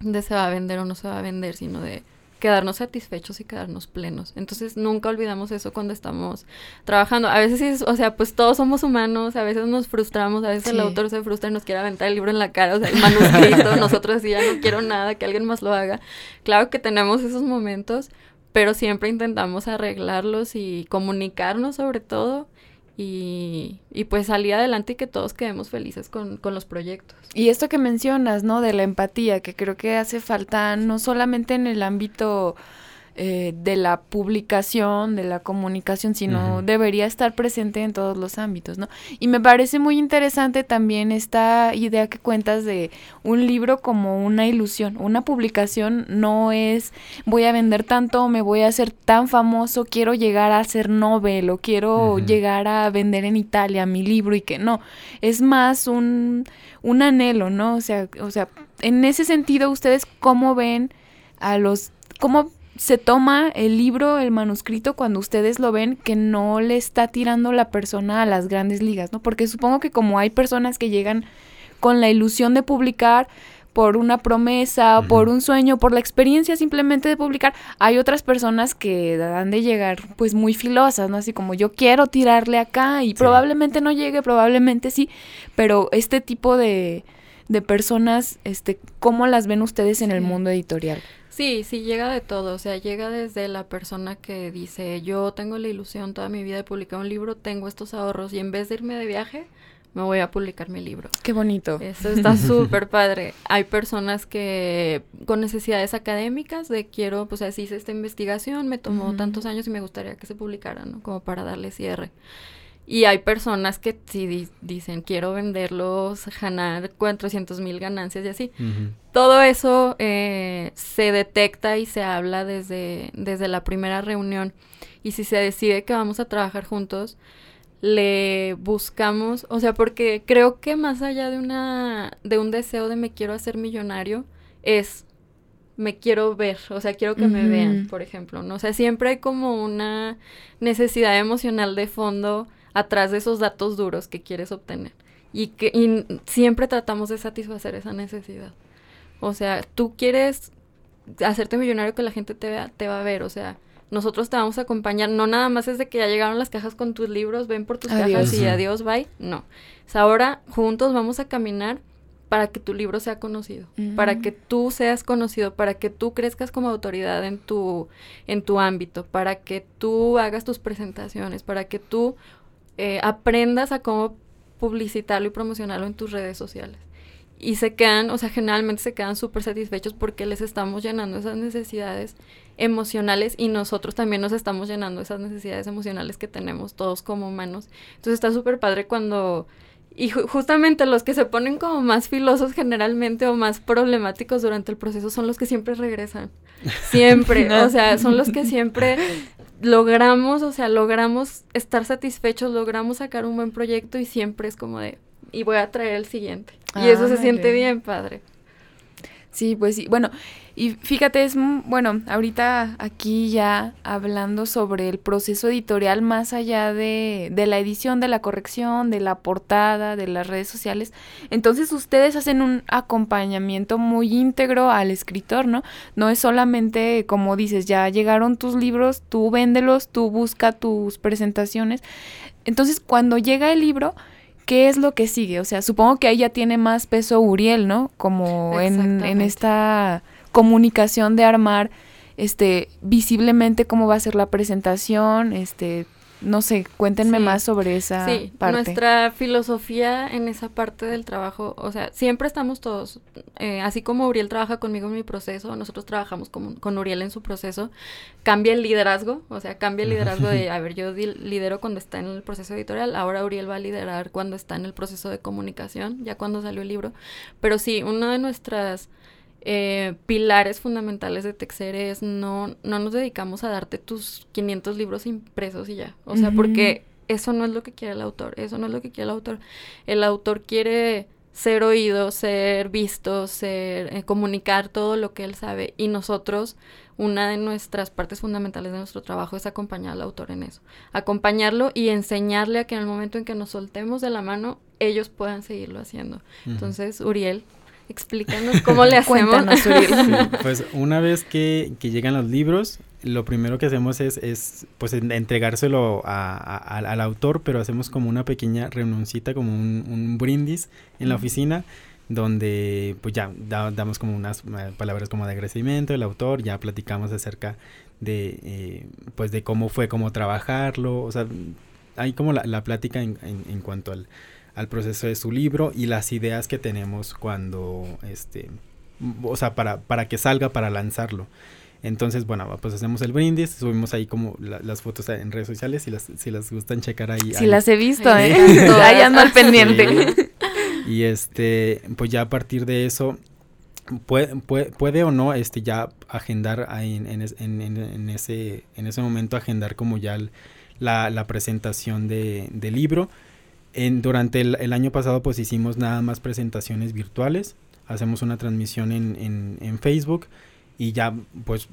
de se va a vender o no se va a vender, sino de quedarnos satisfechos y quedarnos plenos. Entonces nunca olvidamos eso cuando estamos trabajando. A veces, o sea, pues todos somos humanos, a veces nos frustramos, a veces el autor se frustra y nos quiere aventar el libro en la cara, o sea, el manuscrito, nosotros así ya no quiero nada, que alguien más lo haga. Claro que tenemos esos momentos, pero siempre intentamos arreglarlos y comunicarnos sobre todo y, y, pues salir adelante y que todos quedemos felices con, con, los proyectos. Y esto que mencionas, ¿no? De la empatía, que creo que hace falta no solamente en el ámbito eh, de la publicación, de la comunicación, sino debería estar presente en todos los ámbitos, ¿no? Y me parece muy interesante también esta idea que cuentas de un libro como una ilusión. Una publicación no es voy a vender tanto, me voy a hacer tan famoso, quiero llegar a ser Nobel o quiero llegar a vender en Italia mi libro y que no. Es más un, un anhelo, ¿no? O sea, o sea, en ese sentido, ¿ustedes cómo ven a los, cómo se toma el libro, el manuscrito, cuando ustedes lo ven, que no le está tirando la persona a las grandes ligas, ¿no? Porque supongo que como hay personas que llegan con la ilusión de publicar por una promesa, por un sueño, por la experiencia simplemente de publicar, hay otras personas que dan de llegar pues muy filosas, ¿no? Así como yo quiero tirarle acá y probablemente no llegue, probablemente sí, pero este tipo de, de personas, este, ¿cómo las ven ustedes en el mundo editorial? Sí, sí, llega de todo, o sea, llega desde la persona que dice, yo tengo la ilusión toda mi vida de publicar un libro, tengo estos ahorros y en vez de irme de viaje, me voy a publicar mi libro. Qué bonito. Eso está súper padre. Hay personas que con necesidades académicas de quiero, pues así hice esta investigación, me tomó tantos años y me gustaría que se publicara, ¿no? Como para darle cierre. Y hay personas que sí dicen, quiero venderlos, ganar 400 mil ganancias y así. Todo eso eh, se detecta y se habla desde, desde la primera reunión. Y si se decide que vamos a trabajar juntos, le buscamos, o sea, porque creo que más allá de una de un deseo de me quiero hacer millonario es me quiero ver, o sea, quiero que me vean, por ejemplo, ¿no? O sea, siempre hay como una necesidad emocional de fondo atrás de esos datos duros que quieres obtener. Y que siempre tratamos de satisfacer esa necesidad. O sea, tú quieres hacerte millonario que la gente te vea, te va a ver, o sea, nosotros te vamos a acompañar, no nada más es de que ya llegaron las cajas con tus libros, ven por tus cajas y adiós, bye, no. Es ahora juntos vamos a caminar para que tu libro sea conocido, para mm. que tú seas conocido, para que tú crezcas como autoridad en tu en tu ámbito, para que tú hagas tus presentaciones, para que tú eh, aprendas a cómo publicitarlo y promocionarlo en tus redes sociales. Y se quedan, o sea, generalmente se quedan súper satisfechos porque les estamos llenando esas necesidades emocionales y nosotros también nos estamos llenando esas necesidades emocionales que tenemos todos como humanos. Entonces está súper padre cuando... Y justamente los que se ponen como más filosos generalmente o más problemáticos durante el proceso son los que siempre regresan. Siempre. O sea, son los que siempre logramos, o sea, logramos estar satisfechos, logramos sacar un buen proyecto y siempre es como de, y voy a traer el siguiente. y eso se siente bien padre. Sí, pues sí. Bueno, y fíjate, es bueno, ahorita aquí ya hablando sobre el proceso editorial más allá de, de la edición, de la corrección, de la portada, de las redes sociales. Entonces ustedes hacen un acompañamiento muy íntegro al escritor, ¿no? No es solamente, como dices, ya llegaron tus libros, tú véndelos, tú busca tus presentaciones. Entonces, cuando llega el libro, ¿qué es lo que sigue? O sea, supongo que ahí ya tiene más peso Uriel, ¿no? Como en, en esta comunicación de armar este visiblemente cómo va a ser la presentación, este no sé, cuéntenme más sobre esa sí, parte. Nuestra filosofía en esa parte del trabajo, o sea, siempre estamos todos, eh, así como Uriel trabaja conmigo en mi proceso, nosotros trabajamos con, con, Uriel en su proceso, cambia el liderazgo, o sea, cambia el liderazgo de, a ver, yo lidero cuando está en el proceso editorial, ahora Uriel va a liderar cuando está en el proceso de comunicación, ya cuando salió el libro, pero sí, una de nuestras eh, pilares fundamentales de Texere es no, no nos dedicamos a darte tus 500 libros impresos y ya. O sea, porque eso no es lo que quiere el autor, eso no es lo que quiere el autor. El autor quiere ser oído, ser visto, ser eh, comunicar todo lo que él sabe y nosotros una de nuestras partes fundamentales de nuestro trabajo es acompañar al autor en eso, acompañarlo y enseñarle a que en el momento en que nos soltemos de la mano ellos puedan seguirlo haciendo. Entonces, Uriel, Explícanos cómo le hacemos. pues una vez que, llegan los libros, lo primero que hacemos es, es pues entregárselo al autor, pero hacemos como una pequeña reunioncita, como un, brindis en la oficina, donde pues ya damos como unas eh, palabras como de agradecimiento del autor, ya platicamos acerca de eh, pues de cómo fue, cómo trabajarlo, o sea, hay como la, la plática en, en cuanto al al proceso de su libro y las ideas que tenemos cuando, este, o sea, para, para que salga, para lanzarlo. Entonces, bueno, pues hacemos el brindis, subimos ahí como las fotos en redes sociales, si las, si las gustan checar ahí. Si las he visto, ¿eh? ahí ando al pendiente. Y este, pues ya a partir de eso, puede, puede, o no este ya agendar ahí en, en, en, ese, en ese momento, agendar como ya la, la presentación de, del libro durante el, año pasado pues hicimos nada más presentaciones virtuales, hacemos una transmisión en, Facebook y ya pues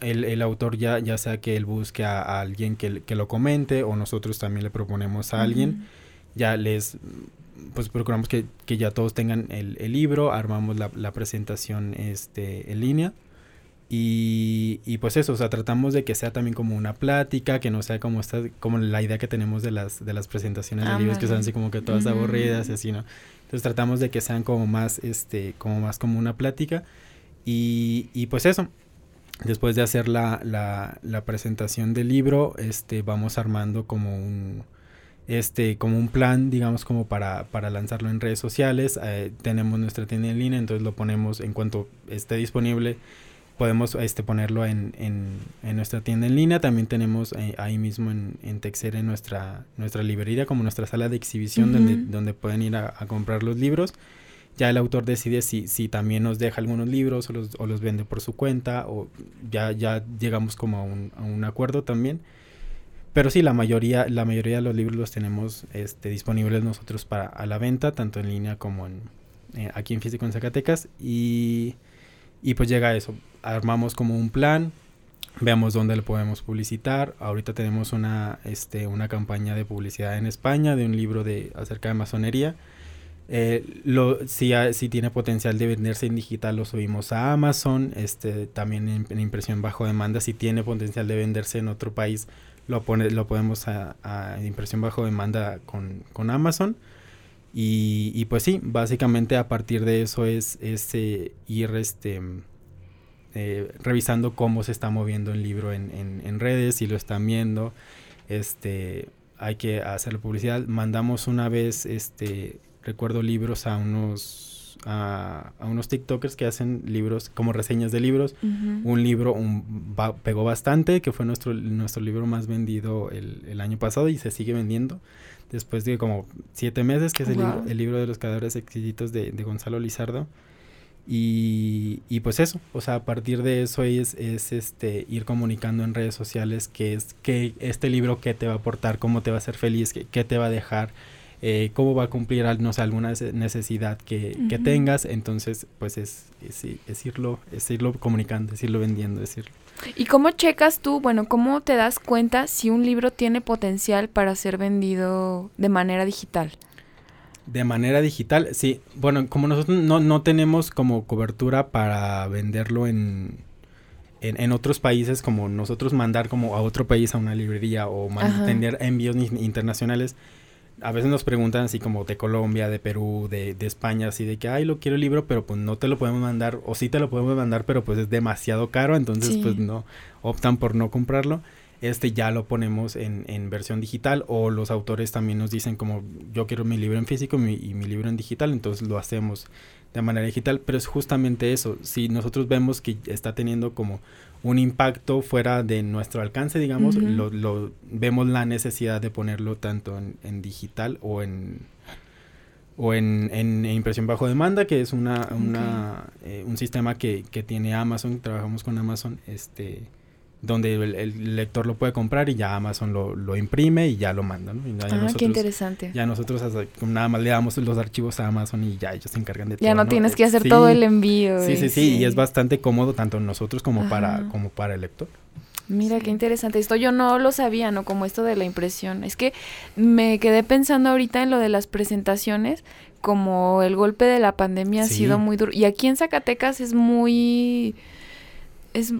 el, autor ya, ya sea que él busque a, alguien que, lo comente o nosotros también le proponemos a alguien, ya les pues procuramos que, ya todos tengan el, libro, armamos la, la, presentación este, en línea y, y, pues eso, o sea, tratamos de que sea también como una plática, que no sea como esta, como la idea que tenemos de las, de las presentaciones de libros que son así como que todas aburridas y así, ¿no? Entonces tratamos de que sean como más, este, como más como una plática. Y, y pues eso, después de hacer la, la, la, presentación del libro, este, vamos armando como un, este, como un plan, digamos, como para, para lanzarlo en redes sociales. Eh, tenemos nuestra tienda en línea, entonces lo ponemos en cuanto esté disponible podemos este, ponerlo en, en, nuestra tienda en línea. También tenemos eh, ahí mismo en, en Texer nuestra, nuestra librería, como nuestra sala de exhibición donde, donde pueden ir a, comprar los libros. Ya el autor decide si, si también nos deja algunos libros o los, o los vende por su cuenta o ya, ya llegamos como a un, a un acuerdo también. Pero sí, la mayoría, la mayoría de los libros los tenemos este, disponibles nosotros para a la venta, tanto en línea como en, eh, aquí en Físico en Zacatecas. Y, y pues llega eso armamos como un plan, veamos dónde lo podemos publicitar. Ahorita tenemos una, este, una campaña de publicidad en España de un libro de, acerca de masonería. Eh, lo, si, si, tiene potencial de venderse en digital, lo subimos a Amazon. Este, también en, impresión bajo demanda, si tiene potencial de venderse en otro país, lo, pone, lo podemos a, impresión bajo demanda con, con Amazon. Y, pues sí, básicamente a partir de eso es, es eh, ir este, eh, revisando cómo se está moviendo el libro en, en, redes, si lo están viendo, este, hay que hacer la publicidad. Mandamos una vez, este, recuerdo libros a unos, a, unos TikTokers que hacen libros como reseñas de libros. Un libro un, pegó bastante, que fue nuestro, nuestro libro más vendido el, el, año pasado y se sigue vendiendo. Después de como siete meses, que es el, libro, el libro de los cadáveres exquisitos de, de Gonzalo Lizardo. Y, y, pues eso, o sea, a partir de eso es, es este ir comunicando en redes sociales que es que este libro qué te va a aportar, cómo te va a hacer feliz, qué, qué te va a dejar, eh, cómo va a cumplir no sé, alguna necesidad que, que tengas. Entonces, pues es, es, es, irlo, es irlo comunicando, es irlo vendiendo, decirlo. ¿Y cómo checas tú, bueno, cómo te das cuenta si un libro tiene potencial para ser vendido de manera digital? De manera digital, sí. Bueno, como nosotros no, no tenemos como cobertura para venderlo en, en, otros países, como nosotros mandar como a otro país a una librería o tener envíos internacionales, a veces nos preguntan así como de Colombia, de Perú, de, de, España, así de que, ay, lo quiero el libro, pero pues no te lo podemos mandar, o sí te lo podemos mandar, pero pues es demasiado caro, entonces pues no, optan por no comprarlo. Este ya lo ponemos en, en, versión digital o los autores también nos dicen como yo quiero mi libro en físico y mi libro en digital, entonces lo hacemos de manera digital, pero es justamente eso, si nosotros vemos que está teniendo como un impacto fuera de nuestro alcance, digamos, lo, lo, vemos la necesidad de ponerlo tanto en, digital o en o en, en, impresión bajo demanda, que es una, una eh, un sistema que, que tiene Amazon, trabajamos con Amazon, este donde el, lector lo puede comprar y ya Amazon lo, lo imprime y ya lo manda, ¿no? ah, qué interesante. Ya nosotros nada más le damos los archivos a Amazon y ya ellos se encargan de todo. Ya no, tienes que hacer todo el envío. Sí, sí, sí, y es bastante cómodo tanto nosotros como para como para el lector. Mira, qué interesante. Esto yo no lo sabía, ¿no? Como esto de la impresión. Es que me quedé pensando ahorita en lo de las presentaciones, como el golpe de la pandemia ha sido muy duro. Y aquí en Zacatecas es muy... Es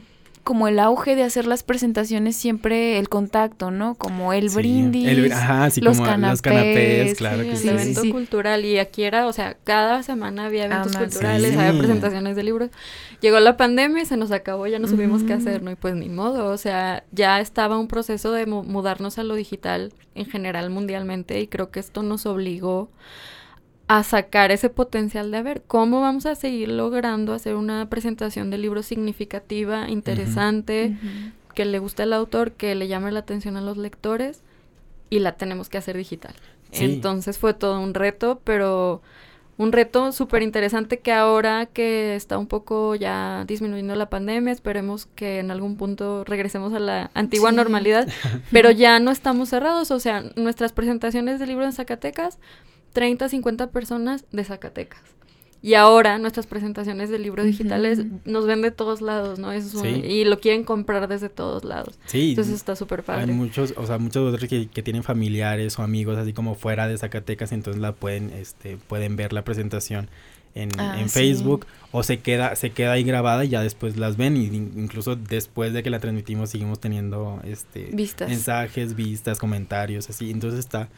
como el auge de hacer las presentaciones siempre el contacto, ¿no? Como el brindis, ajá, sí, los, como canapés, los canapés, claro que sí. El evento cultural y aquí era, o sea, cada semana había eventos culturales, había presentaciones de libros. Llegó la pandemia y se nos acabó, ya no supimos qué hacer, ¿no? Y pues ni modo, o sea, ya estaba un proceso de mudarnos a lo digital en general mundialmente y creo que esto nos obligó a sacar ese potencial de a ver cómo vamos a seguir logrando hacer una presentación de libro significativa, interesante, que le guste al autor, que le llame la atención a los lectores y la tenemos que hacer digital. Entonces fue todo un reto, pero un reto súper interesante que ahora que está un poco ya disminuyendo la pandemia, esperemos que en algún punto regresemos a la antigua normalidad, pero ya no estamos cerrados, o sea, nuestras presentaciones de libro en Zacatecas 30, 50 personas de Zacatecas. Y ahora nuestras presentaciones de libros digitales nos ven de todos lados, ¿no? Eso Y lo quieren comprar desde todos lados. Sí. Entonces está súper padre. Hay muchos, o sea, muchos otros que, tienen familiares o amigos así como fuera de Zacatecas, entonces la pueden, este, pueden ver la presentación en, ah, Facebook o se queda, se queda ahí grabada y ya después las ven y incluso después de que la transmitimos seguimos teniendo este mensajes, vistas, comentarios, así. Entonces está,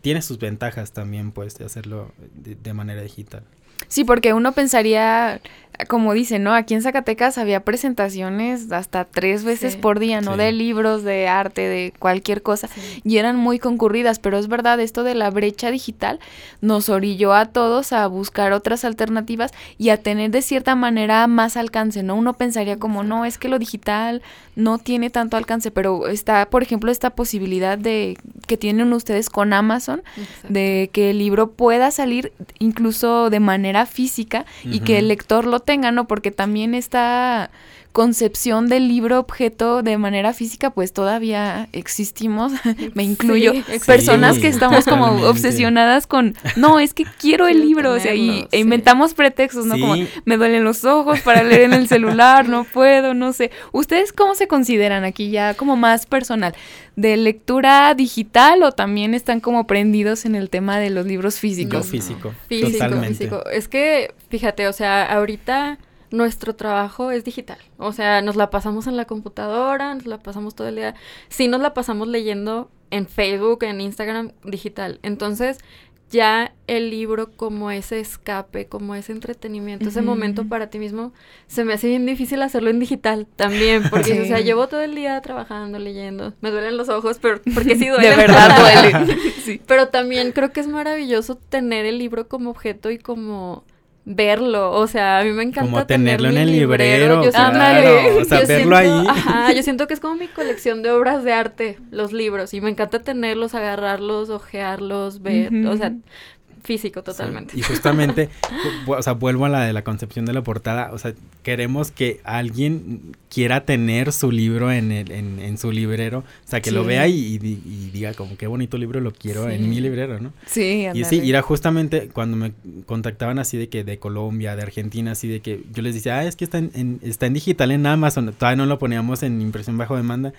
tiene sus ventajas también, pues, de hacerlo de, manera digital. Sí, porque uno pensaría, como dice, ¿no? Aquí en Zacatecas había presentaciones hasta tres veces por día, ¿no? De libros, de arte, de cualquier cosa. Y eran muy concurridas, pero es verdad, esto de la brecha digital nos orilló a todos a buscar otras alternativas y a tener de cierta manera más alcance, ¿no? Uno pensaría como, no, es que lo digital no tiene tanto alcance, pero está, por ejemplo, esta posibilidad de que tienen ustedes con Amazon, de que el libro pueda salir incluso de manera física y que el lector lo tenga, ¿no? Porque también está concepción del libro objeto de manera física, pues todavía existimos, me incluyo, personas que estamos como obsesionadas con, no, es que quiero el libro, o sea, y e inventamos pretextos, ¿no? Como me duelen los ojos para leer en el celular, no puedo, no sé. ¿Ustedes cómo se consideran aquí ya como más personal? ¿De lectura digital o también están como prendidos en el tema de los libros físicos? físico, físico, totalmente. físico. Es que, fíjate, o sea, ahorita nuestro trabajo es digital. O sea, nos la pasamos en la computadora, nos la pasamos todo el día. Sí, nos la pasamos leyendo en Facebook, en Instagram, digital. Entonces, ya el libro como ese escape, como ese entretenimiento, ese momento para ti mismo, se me hace bien difícil hacerlo en digital también, porque, o sea, llevo todo el día trabajando, leyendo, me duelen los ojos, pero porque sí duele. De verdad duele. sí. Pero también creo que es maravilloso tener el libro como objeto y como verlo, o sea, a mí me encanta como tenerlo en el librero, o sea, verlo ahí. Ajá, yo siento que es como mi colección de obras de arte, los libros, y me encanta tenerlos, agarrarlos, ojearlos, ver, o sea, físico totalmente. y justamente, o sea, vuelvo a la de la concepción de la portada, o sea, queremos que alguien quiera tener su libro en, el, en, su librero, o sea, que lo vea y, diga como qué bonito libro lo quiero en mi librero, ¿no? Sí, Y sí, y era justamente cuando me contactaban así de que de Colombia, de Argentina, así de que yo les decía, ah, es que está en, está en digital en Amazon, todavía no lo poníamos en impresión bajo demanda,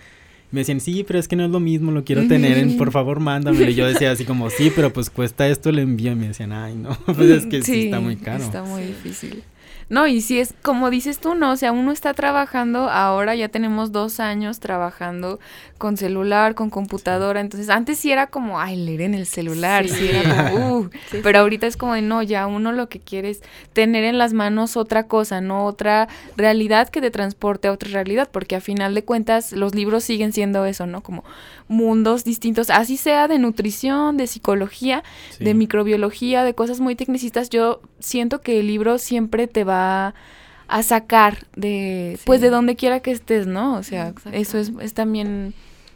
me decían, sí, pero es que no es lo mismo, lo quiero tener, en, por favor, mándamelo. Y yo decía así como, sí, pero pues cuesta esto, le envío. Y me decían, ay, no, pues es que sí está muy caro. Está muy difícil. No, y si es como dices tú, no, o sea, uno está trabajando, ahora ya tenemos dos años trabajando con celular, con computadora, entonces antes sí era como, ay, leer en el celular, sí, era como, uh, pero ahorita es como de, no, ya uno lo que quiere es tener en las manos otra cosa, no otra realidad que te transporte a otra realidad, porque a final de cuentas los libros siguen siendo eso, ¿no? Como mundos distintos, así sea de nutrición, de psicología, de microbiología, de cosas muy tecnicistas, yo siento que el libro siempre te va a sacar de, pues de donde quiera que estés, ¿no? O sea, eso es, es también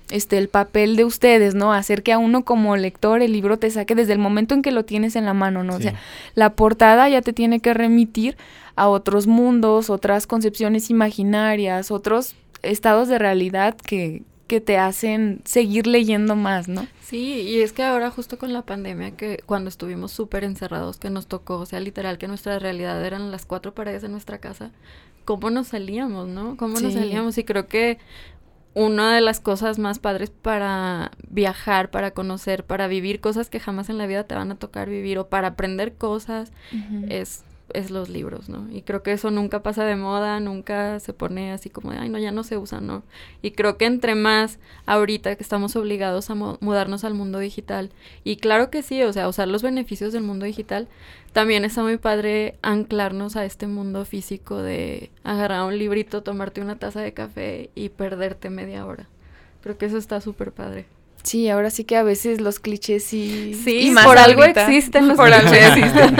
este el papel de ustedes, ¿no? Hacer que a uno como lector el libro te saque desde el momento en que lo tienes en la mano, ¿no? O sea, la portada ya te tiene que remitir a otros mundos, otras concepciones imaginarias, otros estados de realidad que, que te hacen seguir leyendo más, ¿no? Sí, y es que ahora justo con la pandemia, que cuando estuvimos súper encerrados, que nos tocó, o sea, literal, que nuestra realidad eran las cuatro paredes de nuestra casa, ¿cómo nos salíamos, no? ¿Cómo nos salíamos? Y creo que una de las cosas más padres para viajar, para conocer, para vivir cosas que jamás en la vida te van a tocar vivir o para aprender cosas es es los libros, ¿no? Y creo que eso nunca pasa de moda, nunca se pone así como de, ay, no, ya no se usa, ¿no? Y creo que entre más ahorita que estamos obligados a mudarnos al mundo digital, y claro que sí, o sea, usar los beneficios del mundo digital, también está muy padre anclarnos a este mundo físico de agarrar un librito, tomarte una taza de café y perderte media hora. Creo que eso está súper padre. Sí, ahora sí que a veces los clichés sí. Sí, por algo existen por algo existen.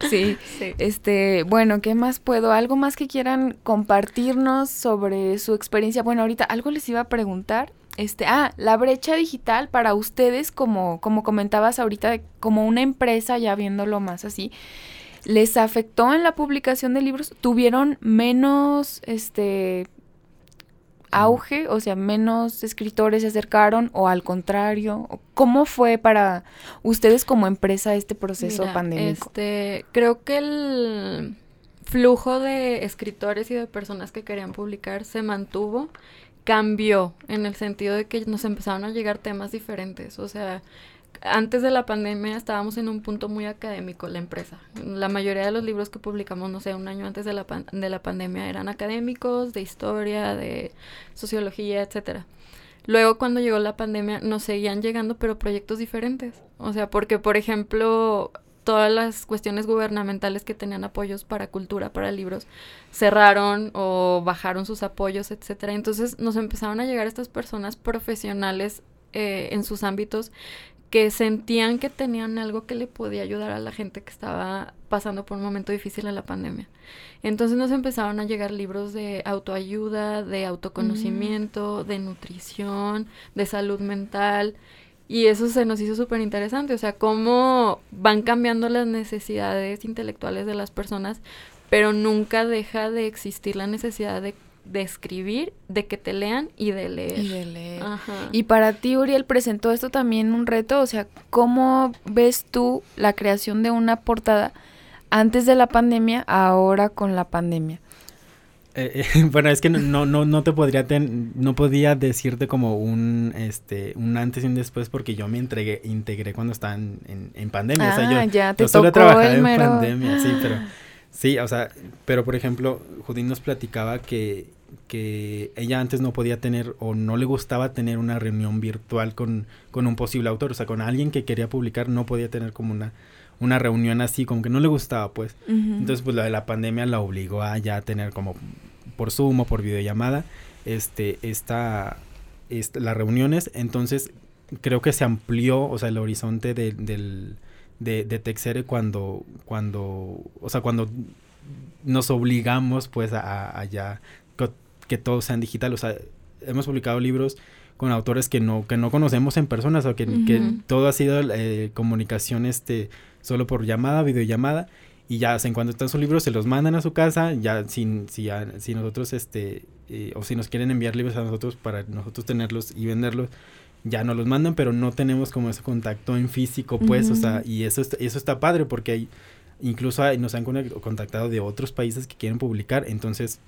sí. sí. Este, bueno, ¿qué más puedo? ¿Algo más que quieran compartirnos sobre su experiencia? Bueno, ahorita algo les iba a preguntar. Este, ah, la brecha digital para ustedes, como, como comentabas ahorita, como una empresa, ya viéndolo más así, ¿les afectó en la publicación de libros? ¿Tuvieron menos, este, auge, o sea, menos escritores se acercaron o al contrario? ¿Cómo fue para ustedes como empresa este proceso pandémico? Este, creo que el flujo de escritores y de personas que querían publicar se mantuvo, cambió en el sentido de que nos empezaron a llegar temas diferentes, o sea, antes de la pandemia estábamos en un punto muy académico, la empresa. La mayoría de los libros que publicamos, no sé, un año antes de la, de la pandemia eran académicos, de historia, de sociología, etcétera. Luego cuando llegó la pandemia nos seguían llegando pero proyectos diferentes. O sea, porque por ejemplo todas las cuestiones gubernamentales que tenían apoyos para cultura, para libros, cerraron o bajaron sus apoyos, etcétera. Entonces nos empezaron a llegar estas personas profesionales eh, en sus ámbitos que sentían que tenían algo que le podía ayudar a la gente que estaba pasando por un momento difícil en la pandemia. Entonces nos empezaron a llegar libros de autoayuda, de autoconocimiento, mm. de nutrición, de salud mental. Y eso se nos hizo súper interesante, o sea, cómo van cambiando las necesidades intelectuales de las personas, pero nunca deja de existir la necesidad de de escribir, de que te lean y de leer. Y de leer. Y para ti, Uriel, presentó esto también un reto, o sea, ¿cómo ves tú la creación de una portada antes de la pandemia, ahora con la pandemia? Eh, eh, bueno, es que no, no, no te podría no podía decirte como un este un antes y un después porque yo me entregué, integré cuando estaba en, en, pandemia. o sea, yo, ah, ya te yo solo trabajaba en pandemia, sí, pero Sí, o sea, pero por ejemplo, Judín nos platicaba que, que ella antes no podía tener o no le gustaba tener una reunión virtual con, con un posible autor, o sea, con alguien que quería publicar no podía tener como una, una reunión así, como que no le gustaba, pues. Entonces, pues la de la pandemia la obligó a ya tener como por Zoom o por videollamada, este, esta, esta las reuniones, entonces creo que se amplió, o sea, el horizonte del de, de Texere cuando, cuando, o sea, cuando nos obligamos pues a, ya que, todo sea en digital, o sea, hemos publicado libros con autores que no, que no conocemos en personas o que, que todo ha sido eh, comunicación este, solo por llamada, videollamada y ya en cuanto están sus libros se los mandan a su casa ya sin si, si nosotros este eh, o si nos quieren enviar libros a nosotros para nosotros tenerlos y venderlos ya nos los mandan pero no tenemos como ese contacto en físico pues o sea y eso eso está padre porque hay incluso nos han contactado de otros países que quieren publicar entonces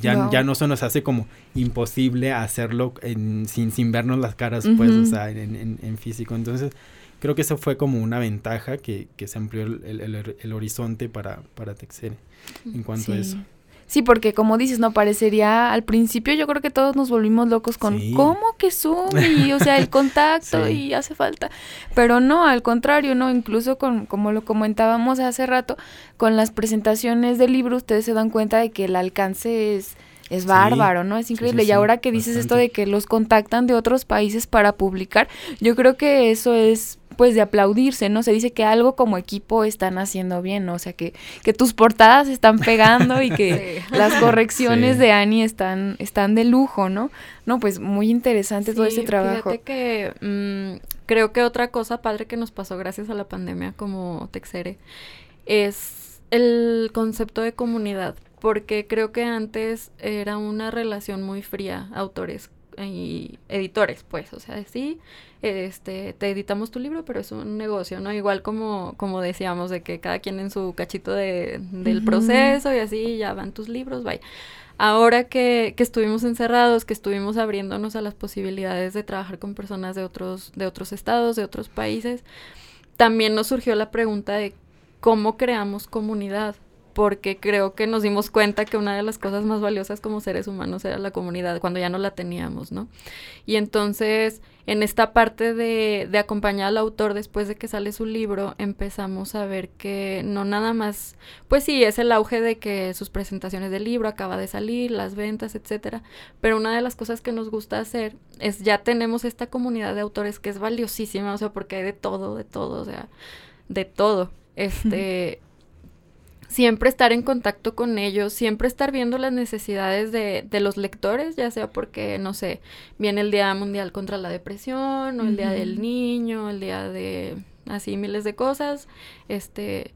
ya, ya no se nos hace como imposible hacerlo en, sin, sin vernos las caras, pues, o sea, en, en, en, físico. Entonces, creo que eso fue como una ventaja que, que se amplió el, el, el, horizonte para, para Texere en cuanto a eso. Sí, porque como dices, no parecería al principio yo creo que todos nos volvimos locos con cómo que Zoom y o sea, el contacto y hace falta. Pero no, al contrario, no, incluso con como lo comentábamos hace rato, con las presentaciones del libro ustedes se dan cuenta de que el alcance es es bárbaro, ¿no? Es increíble. y ahora que dices esto de que los contactan de otros países para publicar, yo creo que eso es pues de aplaudirse, ¿no? Se dice que algo como equipo están haciendo bien, ¿no? O sea, que, que tus portadas están pegando y que las correcciones de Annie están, están de lujo, ¿no? No, pues muy interesante todo ese trabajo. Fíjate que mm, creo que otra cosa padre que nos pasó gracias a la pandemia como Texere es el concepto de comunidad, porque creo que antes era una relación muy fría, autores y editores, pues, o sea, sí, este, te editamos tu libro, pero es un negocio, ¿no? Igual como, como decíamos, de que cada quien en su cachito de, del proceso y así ya van tus libros, bye. Ahora que, que estuvimos encerrados, que estuvimos abriéndonos a las posibilidades de trabajar con personas de otros, de otros estados, de otros países, también nos surgió la pregunta de cómo creamos comunidad, porque creo que nos dimos cuenta que una de las cosas más valiosas como seres humanos era la comunidad, cuando ya no la teníamos, ¿no? Y entonces, en esta parte de, de acompañar al autor después de que sale su libro, empezamos a ver que no nada más, pues sí, es el auge de que sus presentaciones del libro acaba de salir, las ventas, etcétera, pero una de las cosas que nos gusta hacer es ya tenemos esta comunidad de autores que es valiosísima, o sea, porque hay de todo, de todo, o sea, de todo. Este, siempre estar en contacto con ellos, siempre estar viendo las necesidades de, de, los lectores, ya sea porque, no sé, viene el Día Mundial contra la Depresión, o el Día del Niño, el Día de así miles de cosas. Este,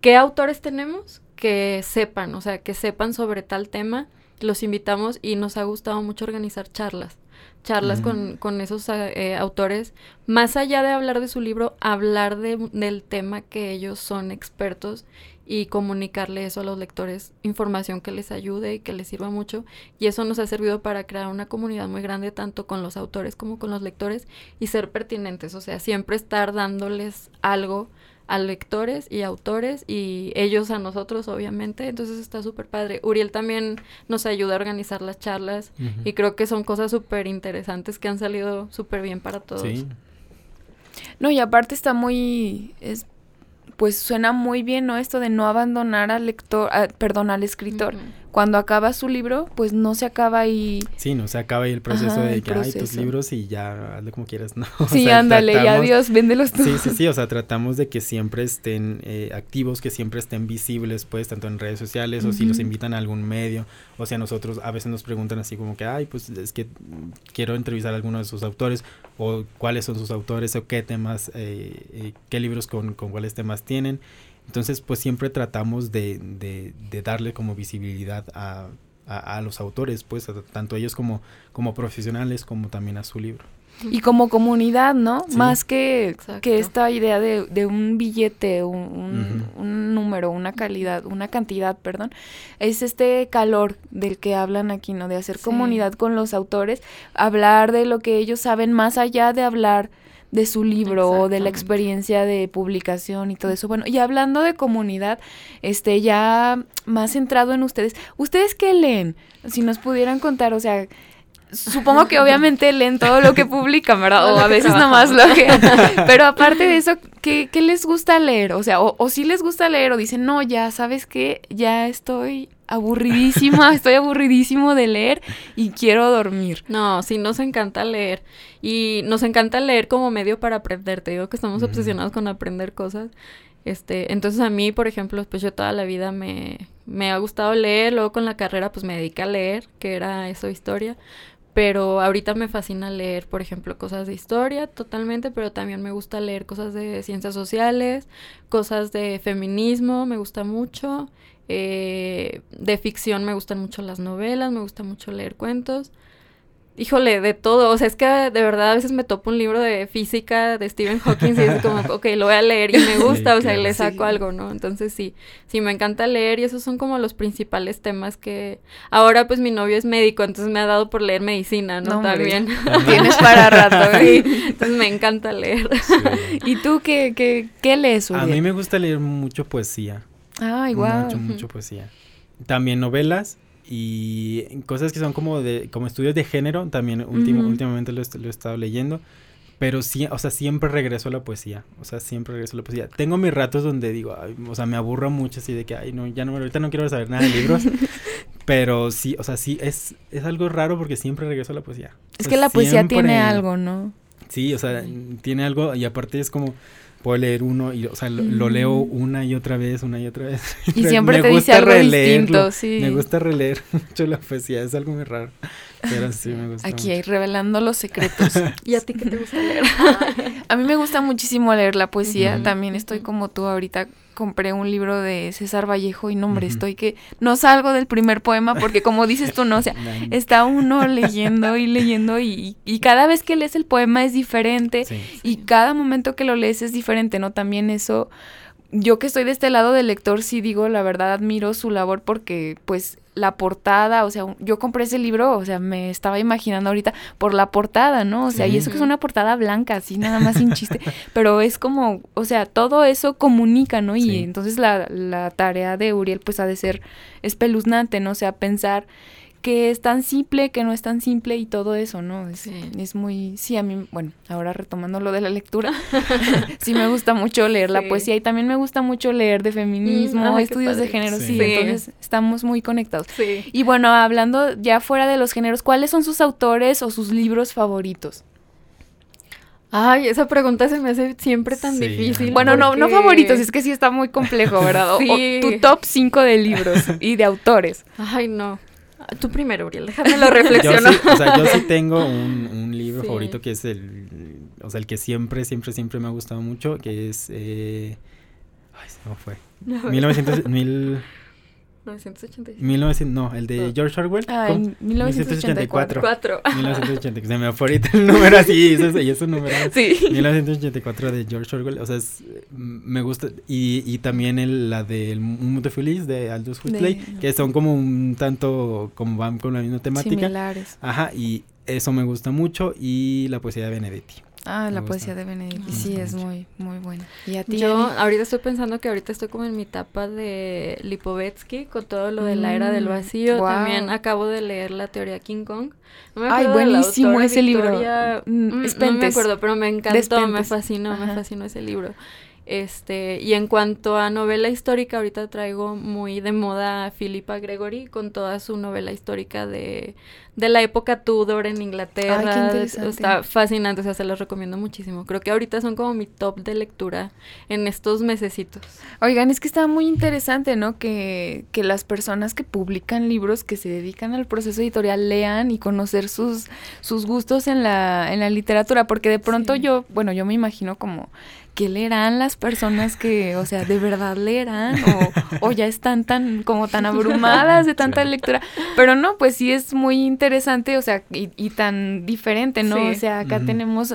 ¿qué autores tenemos? Que sepan, o sea, que sepan sobre tal tema. Los invitamos y nos ha gustado mucho organizar charlas charlas con, con, esos eh, autores, más allá de hablar de su libro, hablar de, del tema que ellos son expertos y comunicarle eso a los lectores, información que les ayude y que les sirva mucho. Y eso nos ha servido para crear una comunidad muy grande, tanto con los autores como con los lectores, y ser pertinentes, o sea, siempre estar dándoles algo a lectores y autores y ellos a nosotros, obviamente. Entonces está súper padre. Uriel también nos ayuda a organizar las charlas y creo que son cosas súper interesantes que han salido súper bien para todos. Sí. No, y aparte está muy... Es pues suena muy bien, ¿no? Esto de no abandonar al lector, perdón, al escritor. Cuando acaba su libro, pues no se acaba ahí. Sí, no se acaba ahí el proceso de que hay tus libros y ya hazle como quieras, ¿no? sí, ándale, y adiós, véndelos tú. Sí, sí, sí, o sea, tratamos de que siempre estén eh, activos, que siempre estén visibles, pues, tanto en redes sociales o si los invitan a algún medio. O sea, nosotros a veces nos preguntan así como que, ay, pues es que quiero entrevistar a alguno de sus autores o cuáles son sus autores o qué temas, eh, eh, qué libros con, con cuáles temas tienen. Entonces, pues siempre tratamos de, de, de darle como visibilidad a, a, los autores, pues, tanto ellos como, como profesionales, como también a su libro. Y como comunidad, ¿no? Más que, que esta idea de, de un billete, un, un, número, una calidad, una cantidad, perdón, es este calor del que hablan aquí, ¿no? De hacer comunidad con los autores, hablar de lo que ellos saben más allá de hablar de su libro o de la experiencia de publicación y todo eso. Bueno, y hablando de comunidad, este ya más centrado en ustedes, ¿ustedes qué leen? Si nos pudieran contar, o sea, supongo que obviamente leen todo lo que publican, ¿verdad? O a veces nomás lo que... Pero aparte de eso, ¿qué, ¿qué, les gusta leer? O sea, o, o si les gusta leer o dicen, no, ya, ¿sabes qué? Ya estoy aburridísima, estoy aburridísimo de leer y quiero dormir. No, sí, nos encanta leer. Y nos encanta leer como medio para aprender. Te digo que estamos obsesionados con aprender cosas. Este, entonces a mí, por ejemplo, pues yo toda la vida me, me ha gustado leer, luego con la carrera pues me dediqué a leer, que era eso, historia pero ahorita me fascina leer, por ejemplo, cosas de historia totalmente, pero también me gusta leer cosas de ciencias sociales, cosas de feminismo, me gusta mucho, eh, de ficción me gustan mucho las novelas, me gusta mucho leer cuentos híjole, de todo. O sea, es que de verdad a veces me topo un libro de física de Stephen Hawking y es como, ok, lo voy a leer y me gusta, o sea, y le saco algo, ¿no? Entonces sí, sí, me encanta leer y esos son como los principales temas que... Ahora pues mi novio es médico, entonces me ha dado por leer medicina, ¿no? También. Tienes para rato, ¿eh? Entonces me encanta leer. ¿Y tú qué, qué, qué lees, A mí me gusta leer mucho poesía. Ah, igual. Mucho, mucho poesía. También novelas y cosas que son como de como estudios de género también últimamente lo, he estado leyendo pero sí o sea siempre regreso a la poesía o sea siempre regreso a la poesía. Tengo mis ratos donde digo o sea me aburro mucho así de que ay no ya no ahorita no quiero saber nada de libros pero sí o sea sí es es algo raro porque siempre regreso a la poesía. Es que la poesía tiene algo no sí o sea tiene algo y aparte es como puedo leer uno y, o sea, lo, leo una y otra vez, una y otra vez. Y siempre te dice algo distinto, sí. Me gusta releer mucho la poesía, es algo muy raro, pero sí me gusta Aquí hay revelando los secretos. ¿Y a ti qué te gusta leer? a mí me gusta muchísimo leer la poesía, también estoy como tú ahorita compré un libro de César Vallejo y no, hombre, estoy que no salgo del primer poema porque como dices tú, no, o sea, está uno leyendo y leyendo y, y, cada vez que lees el poema es diferente y cada momento que lo lees es diferente, ¿no? También eso, yo que estoy de este lado del lector, sí digo, la verdad admiro su labor porque pues la portada, o sea, yo compré ese libro, o sea, me estaba imaginando ahorita por la portada, ¿no? O sea, y eso que es una portada blanca, así nada más sin chiste, pero es como, o sea, todo eso comunica, ¿no? Y entonces la, la tarea de Uriel pues ha de ser espeluznante, ¿no? O sea, pensar que es tan simple, que no es tan simple y todo eso, ¿no? Es, es muy, sí, a mí, bueno, ahora retomando lo de la lectura, sí me gusta mucho leer la poesía y también me gusta mucho leer de feminismo, mm, estudios de género, sí. entonces estamos muy conectados. Y bueno, hablando ya fuera de los géneros, ¿cuáles son sus autores o sus libros favoritos? Ay, esa pregunta se me hace siempre tan difícil. Bueno, no, no favoritos, es que sí está muy complejo, ¿verdad? O, tu top 5 de libros y de autores. Ay, no. Tú primero, Uriel, déjame lo reflexiono. yo sí, o sea, yo sí tengo un, un libro favorito que es el, o sea, el que siempre, siempre, siempre me ha gustado mucho, que es, eh, ay, se me fue. 1900, mil, 1985. no, el de George Orwell. Ah, 1984. 1984. Se me fue ahorita el número así, y es un número. Sí. 1984 de George Orwell, o sea, es, me gusta. Y, y también el, la de Un mundo feliz de Aldous Huxley, que son como un tanto, como van con la misma temática. Similares. Ajá, y eso me gusta mucho. Y la poesía de Benedetti. Ah, la poesía de Benedetti, sí, es muy, muy buena. ¿Y a ti? Yo ahorita estoy pensando que ahorita estoy como en mi etapa de Lipovetsky, con todo lo de la era del mm, vacío. También acabo de leer la teoría King Kong. No me Ay, buenísimo ese libro. Mm, mm, no me acuerdo, pero me encantó, me fascinó, me fascinó ese libro. Este, y en cuanto a novela histórica, ahorita traigo muy de moda a Philippa Gregory con toda su novela histórica de, de la época Tudor en Inglaterra. Está fascinante, o sea, se los recomiendo muchísimo. Creo que ahorita son como mi top de lectura en estos mesecitos. Oigan, es que está muy interesante, ¿no? Que, que las personas que publican libros, que se dedican al proceso editorial, lean y conocer sus, sus gustos en la, en la literatura, porque de pronto yo, bueno, yo me imagino como ¿qué leerán las personas que, o sea, de verdad leerán o, o ya están tan, como tan abrumadas de tanta lectura? Pero no, pues sí es muy interesante, o sea, y, y tan diferente, ¿no? O sea, acá tenemos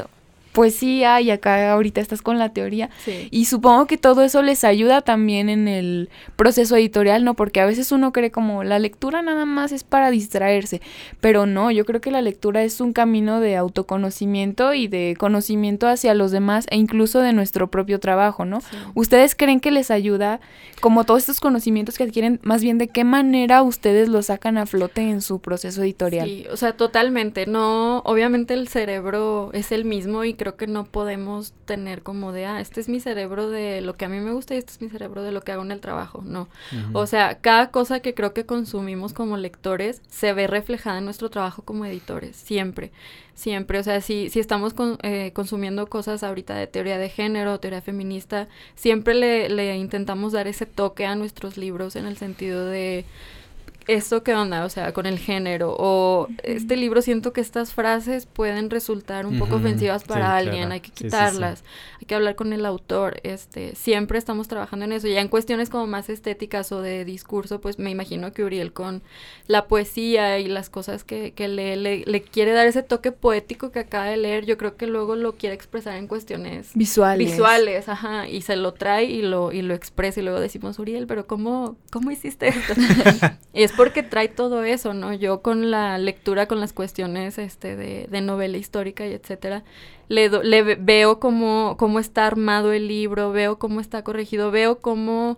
poesía y acá ahorita estás con la teoría. Y supongo que todo eso les ayuda también en el proceso editorial, ¿no? Porque a veces uno cree como la lectura nada más es para distraerse, pero no, yo creo que la lectura es un camino de autoconocimiento y de conocimiento hacia los demás e incluso de nuestro propio trabajo, ¿no? ¿Ustedes creen que les ayuda como todos estos conocimientos que adquieren, más bien de qué manera ustedes los sacan a flote en su proceso editorial? Sí, o sea, totalmente, no, obviamente el cerebro es el mismo y creo que no podemos tener como de, ah, este es mi cerebro de lo que a mí me gusta y este es mi cerebro de lo que hago en el trabajo. No. O sea, cada cosa que creo que consumimos como lectores se ve reflejada en nuestro trabajo como editores, siempre. Siempre, o sea, si, si estamos eh, consumiendo cosas ahorita de teoría de género, teoría feminista, siempre le, le intentamos dar ese toque a nuestros libros en el sentido de ¿esto qué onda? O sea, con el género. O este libro siento que estas frases pueden resultar un poco ofensivas para alguien, hay que quitarlas, hay que hablar con el autor. Este, siempre estamos trabajando en eso. Ya en cuestiones como más estéticas o de discurso, pues me imagino que Uriel con la poesía y las cosas que, que lee, le, le, quiere dar ese toque poético que acaba de leer, yo creo que luego lo quiere expresar en cuestiones visuales. Visuales, ajá. Y se lo trae y lo, y lo expresa y luego decimos, Uriel, pero ¿cómo, cómo hiciste esto? y es porque trae todo eso, ¿no? Yo con la lectura, con las cuestiones este, de, de novela histórica y etcétera, le, le veo cómo, cómo está armado el libro, veo cómo está corregido, veo cómo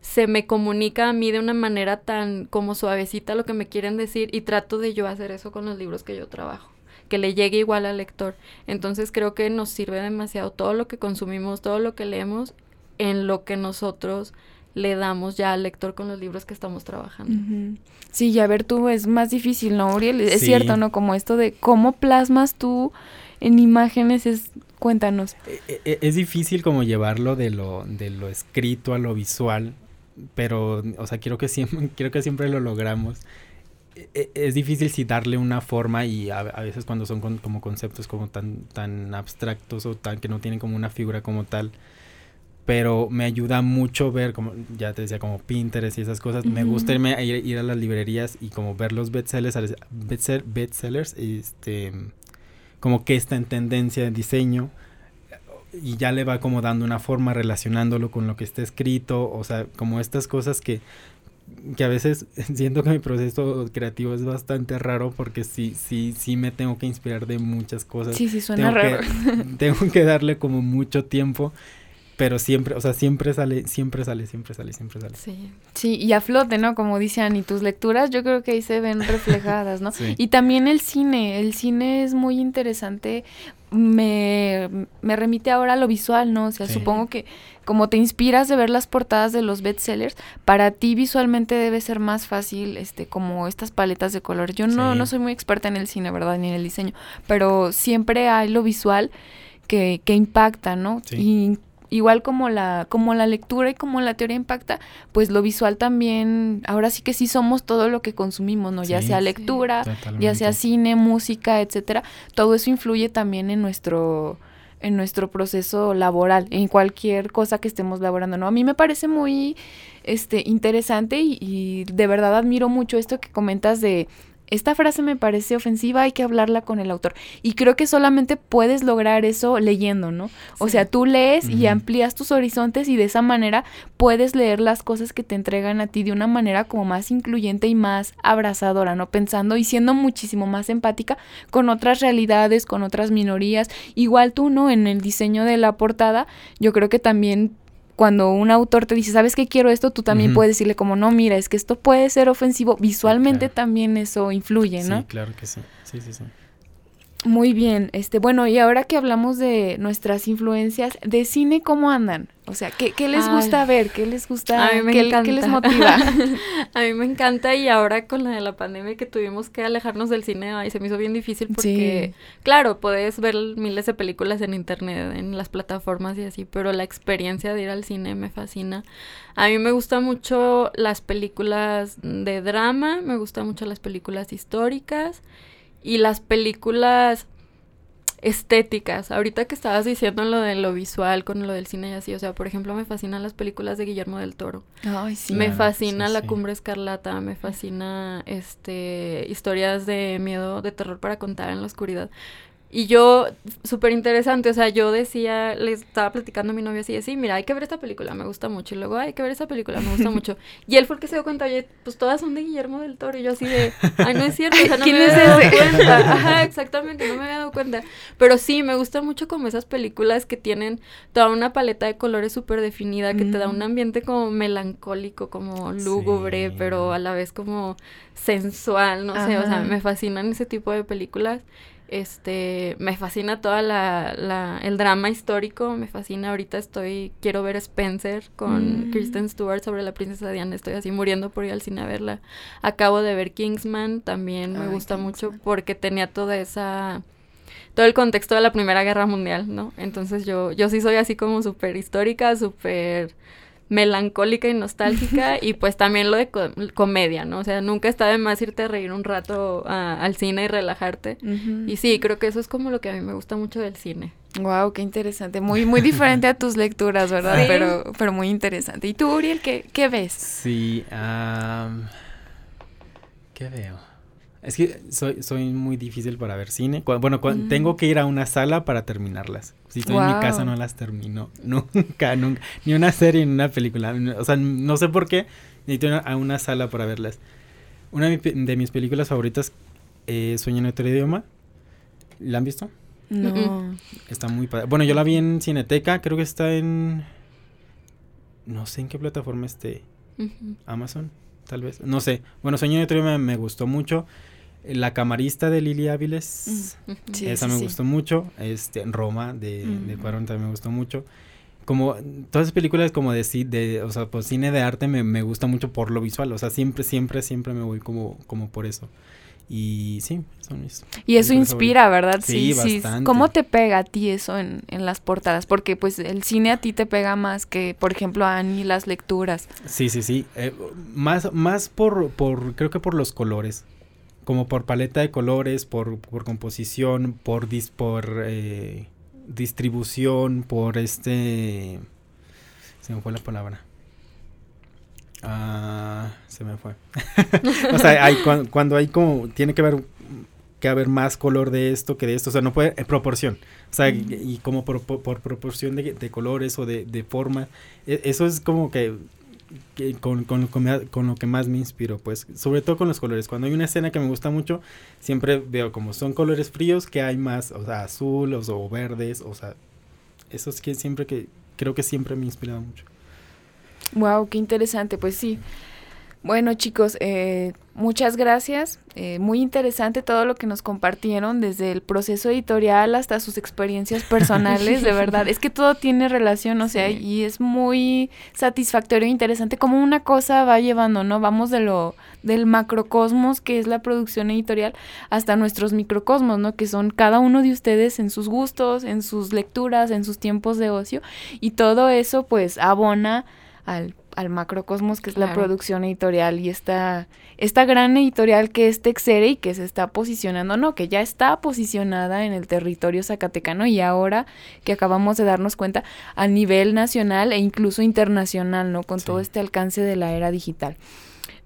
se me comunica a mí de una manera tan como suavecita lo que me quieren decir y trato de yo hacer eso con los libros que yo trabajo que le llegue igual al lector. Entonces creo que nos sirve demasiado todo lo que consumimos, todo lo que leemos en lo que nosotros le damos ya al lector con los libros que estamos trabajando. Sí, y a ver tú, es más difícil, ¿no, Uriel? Es cierto, ¿no? Como esto de cómo plasmas tú en imágenes, es, cuéntanos. E, e, es, difícil como llevarlo de lo, de lo escrito a lo visual, pero, o sea, quiero que siempre, quiero que siempre lo logramos. E, es difícil si darle una forma y a, veces cuando son como conceptos como tan, tan abstractos o tan que no tienen como una figura como tal, pero me ayuda mucho ver, como ya te decía, como Pinterest y esas cosas. Me gusta irme a ir, a las librerías y como ver los bestsellers, bestsellers, este, como que está en tendencia de diseño y ya le va como dando una forma relacionándolo con lo que está escrito, o sea, como estas cosas que que a veces siento que mi proceso creativo es bastante raro porque sí, sí, sí me tengo que inspirar de muchas cosas. Sí, sí, suena raro. tengo que darle como mucho tiempo pero siempre, o sea, siempre sale, siempre sale, siempre sale, siempre sale. Sí. Sí, y a flote, ¿no? Como dicen, y tus lecturas yo creo que ahí se ven reflejadas, ¿no? Sí. Y también el cine, el cine es muy interesante, me, me remite ahora a lo visual, ¿no? O sea, supongo que como te inspiras de ver las portadas de los bestsellers, para ti visualmente debe ser más fácil, este, como estas paletas de colores. Yo no, no soy muy experta en el cine, ¿verdad? Ni en el diseño, pero siempre hay lo visual que, que impacta, ¿no? Y igual como la, como la lectura y como la teoría impacta, pues lo visual también, ahora sí que sí somos todo lo que consumimos, ¿no? ya sea lectura, ya sea cine, música, etcétera, todo eso influye también en nuestro en nuestro proceso laboral, en cualquier cosa que estemos laborando, ¿no? A mí me parece muy este interesante y, y de verdad admiro mucho esto que comentas de esta frase me parece ofensiva, hay que hablarla con el autor. Y creo que solamente puedes lograr eso leyendo, ¿no? O sea, tú lees y amplías tus horizontes y de esa manera puedes leer las cosas que te entregan a ti de una manera como más incluyente y más abrazadora, ¿no? Pensando y siendo muchísimo más empática con otras realidades, con otras minorías. Igual tú, ¿no? En el diseño de la portada, yo creo que también cuando un autor te dice, ¿sabes qué quiero esto? Tú también puedes decirle como, no, mira, es que esto puede ser ofensivo. Visualmente también eso influye, ¿no? Sí, claro que sí. Sí, sí, sí. Muy bien, este, bueno, y ahora que hablamos de nuestras influencias, de cine, ¿cómo andan? O sea, ¿qué, qué les gusta ver? ¿Qué les gusta? A mí me ¿qué, encanta. ¿Qué les motiva? a mí me encanta y ahora con la de la pandemia que tuvimos que alejarnos del cine, ay, se me hizo bien difícil porque, claro, puedes ver miles de películas en internet, en las plataformas y así, pero la experiencia de ir al cine me fascina. A mí me gustan mucho las películas de drama, me gustan mucho las películas históricas y las películas estéticas. Ahorita que estabas diciendo lo de lo visual con lo del cine y así, o sea, por ejemplo, me fascinan las películas de Guillermo del Toro. Ay, sí. Me fascina La Cumbre Escarlata, me fascina este historias de miedo, de terror para contar en la oscuridad. Y yo, súper interesante, o sea, yo decía, le estaba platicando a mi novio así, sí, mira, hay que ver esta película, me gusta mucho. Y luego, hay que ver esta película, me gusta mucho. Y él fue el que se dio cuenta, oye, pues todas son de Guillermo del Toro. Y yo así de, ay, no es cierto, o sea, no me había dado cuenta. Ajá, exactamente, no me había dado cuenta. Pero sí, me gusta mucho como esas películas que tienen toda una paleta de colores súper definida, que te da un ambiente como melancólico, como lúgubre, pero a la vez como sensual, no sé, o sea, me fascinan ese tipo de películas. Este, me fascina toda la, la, el drama histórico, me fascina. Ahorita estoy, quiero ver Spencer con mm. Kristen Stewart sobre la princesa Diana. Estoy así muriendo por ir al cine a verla. Acabo de ver Kingsman, también me gusta mucho porque tenía toda esa todo el contexto de la Primera Guerra Mundial, ¿no? Entonces yo, yo sí soy así como súper histórica, súper melancólica y nostálgica y pues también lo de comedia, ¿no? O sea, nunca está de más irte a reír un rato al cine y relajarte. Y sí, creo que eso es como lo que a mí me gusta mucho del cine. Wow, qué interesante. Muy, muy diferente a tus lecturas, ¿verdad? Pero, pero muy interesante. ¿Y tú, Uriel, qué, qué ves? Sí, ¿qué veo? Es que soy, soy muy difícil para ver cine. bueno, mm. tengo que ir a una sala para terminarlas. Si estoy en mi casa no las termino. Nunca, nunca. Ni una serie ni una película. O sea, no sé por qué necesito ir a una sala para verlas. Una de, mis películas favoritas es Sueño en otro idioma. ¿La han visto? No. Está muy padre. Bueno, yo la vi en Cineteca. Creo que está en... No sé en qué plataforma esté. Amazon, tal vez. No sé. Bueno, Sueño en otro idioma me gustó mucho. La camarista de Lili Áviles, mm, esa me gustó mucho. Este, Roma de, de Cuarón también me gustó mucho. Como todas esas películas como de, de o sea, pues cine de arte me, me gusta mucho por lo visual. O sea, siempre, siempre, siempre me voy como, como por eso. Y sí, son mis. Y eso inspira, ¿verdad? Sí, sí, bastante. ¿Cómo te pega a ti eso en, en, las portadas? Porque pues el cine a ti te pega más que, por ejemplo, a Annie las lecturas. Sí, sí, sí. Eh, más, más por, por, creo que por los colores como por paleta de colores, por, por composición, por, dis, por eh, distribución, por este... Se me fue la palabra. Ah, se me fue. o sea, hay, cuando, hay como, tiene que haber, que haber más color de esto que de esto, o sea, no puede, en proporción, o sea, y, como por, por, proporción de, de, colores o de, de forma, e, eso es como que con, con, lo que más me inspiro, pues, sobre todo con los colores. Cuando hay una escena que me gusta mucho, siempre veo como son colores fríos, que hay más, o sea, azules o verdes, o sea, eso es que siempre que, creo que siempre me ha inspirado mucho. Wow, qué interesante, pues sí. Bueno, chicos, eh, muchas gracias. Eh, muy interesante todo lo que nos compartieron, desde el proceso editorial hasta sus experiencias personales, de verdad. Es que todo tiene relación, o sea, y es muy satisfactorio e interesante cómo una cosa va llevando, ¿no? Vamos de lo del macrocosmos, que es la producción editorial, hasta nuestros microcosmos, ¿no? Que son cada uno de ustedes en sus gustos, en sus lecturas, en sus tiempos de ocio, y todo eso, pues, abona al al macrocosmos que es la producción editorial y esta, esta gran editorial que es Texere y que se está posicionando, no, que ya está posicionada en el territorio zacatecano y ahora que acabamos de darnos cuenta a nivel nacional e incluso internacional, ¿no? Con todo este alcance de la era digital.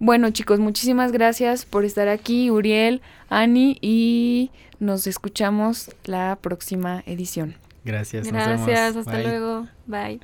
Bueno chicos, muchísimas gracias por estar aquí, Uriel, Ani, y nos escuchamos la próxima edición. Gracias. Gracias, hasta luego. Bye.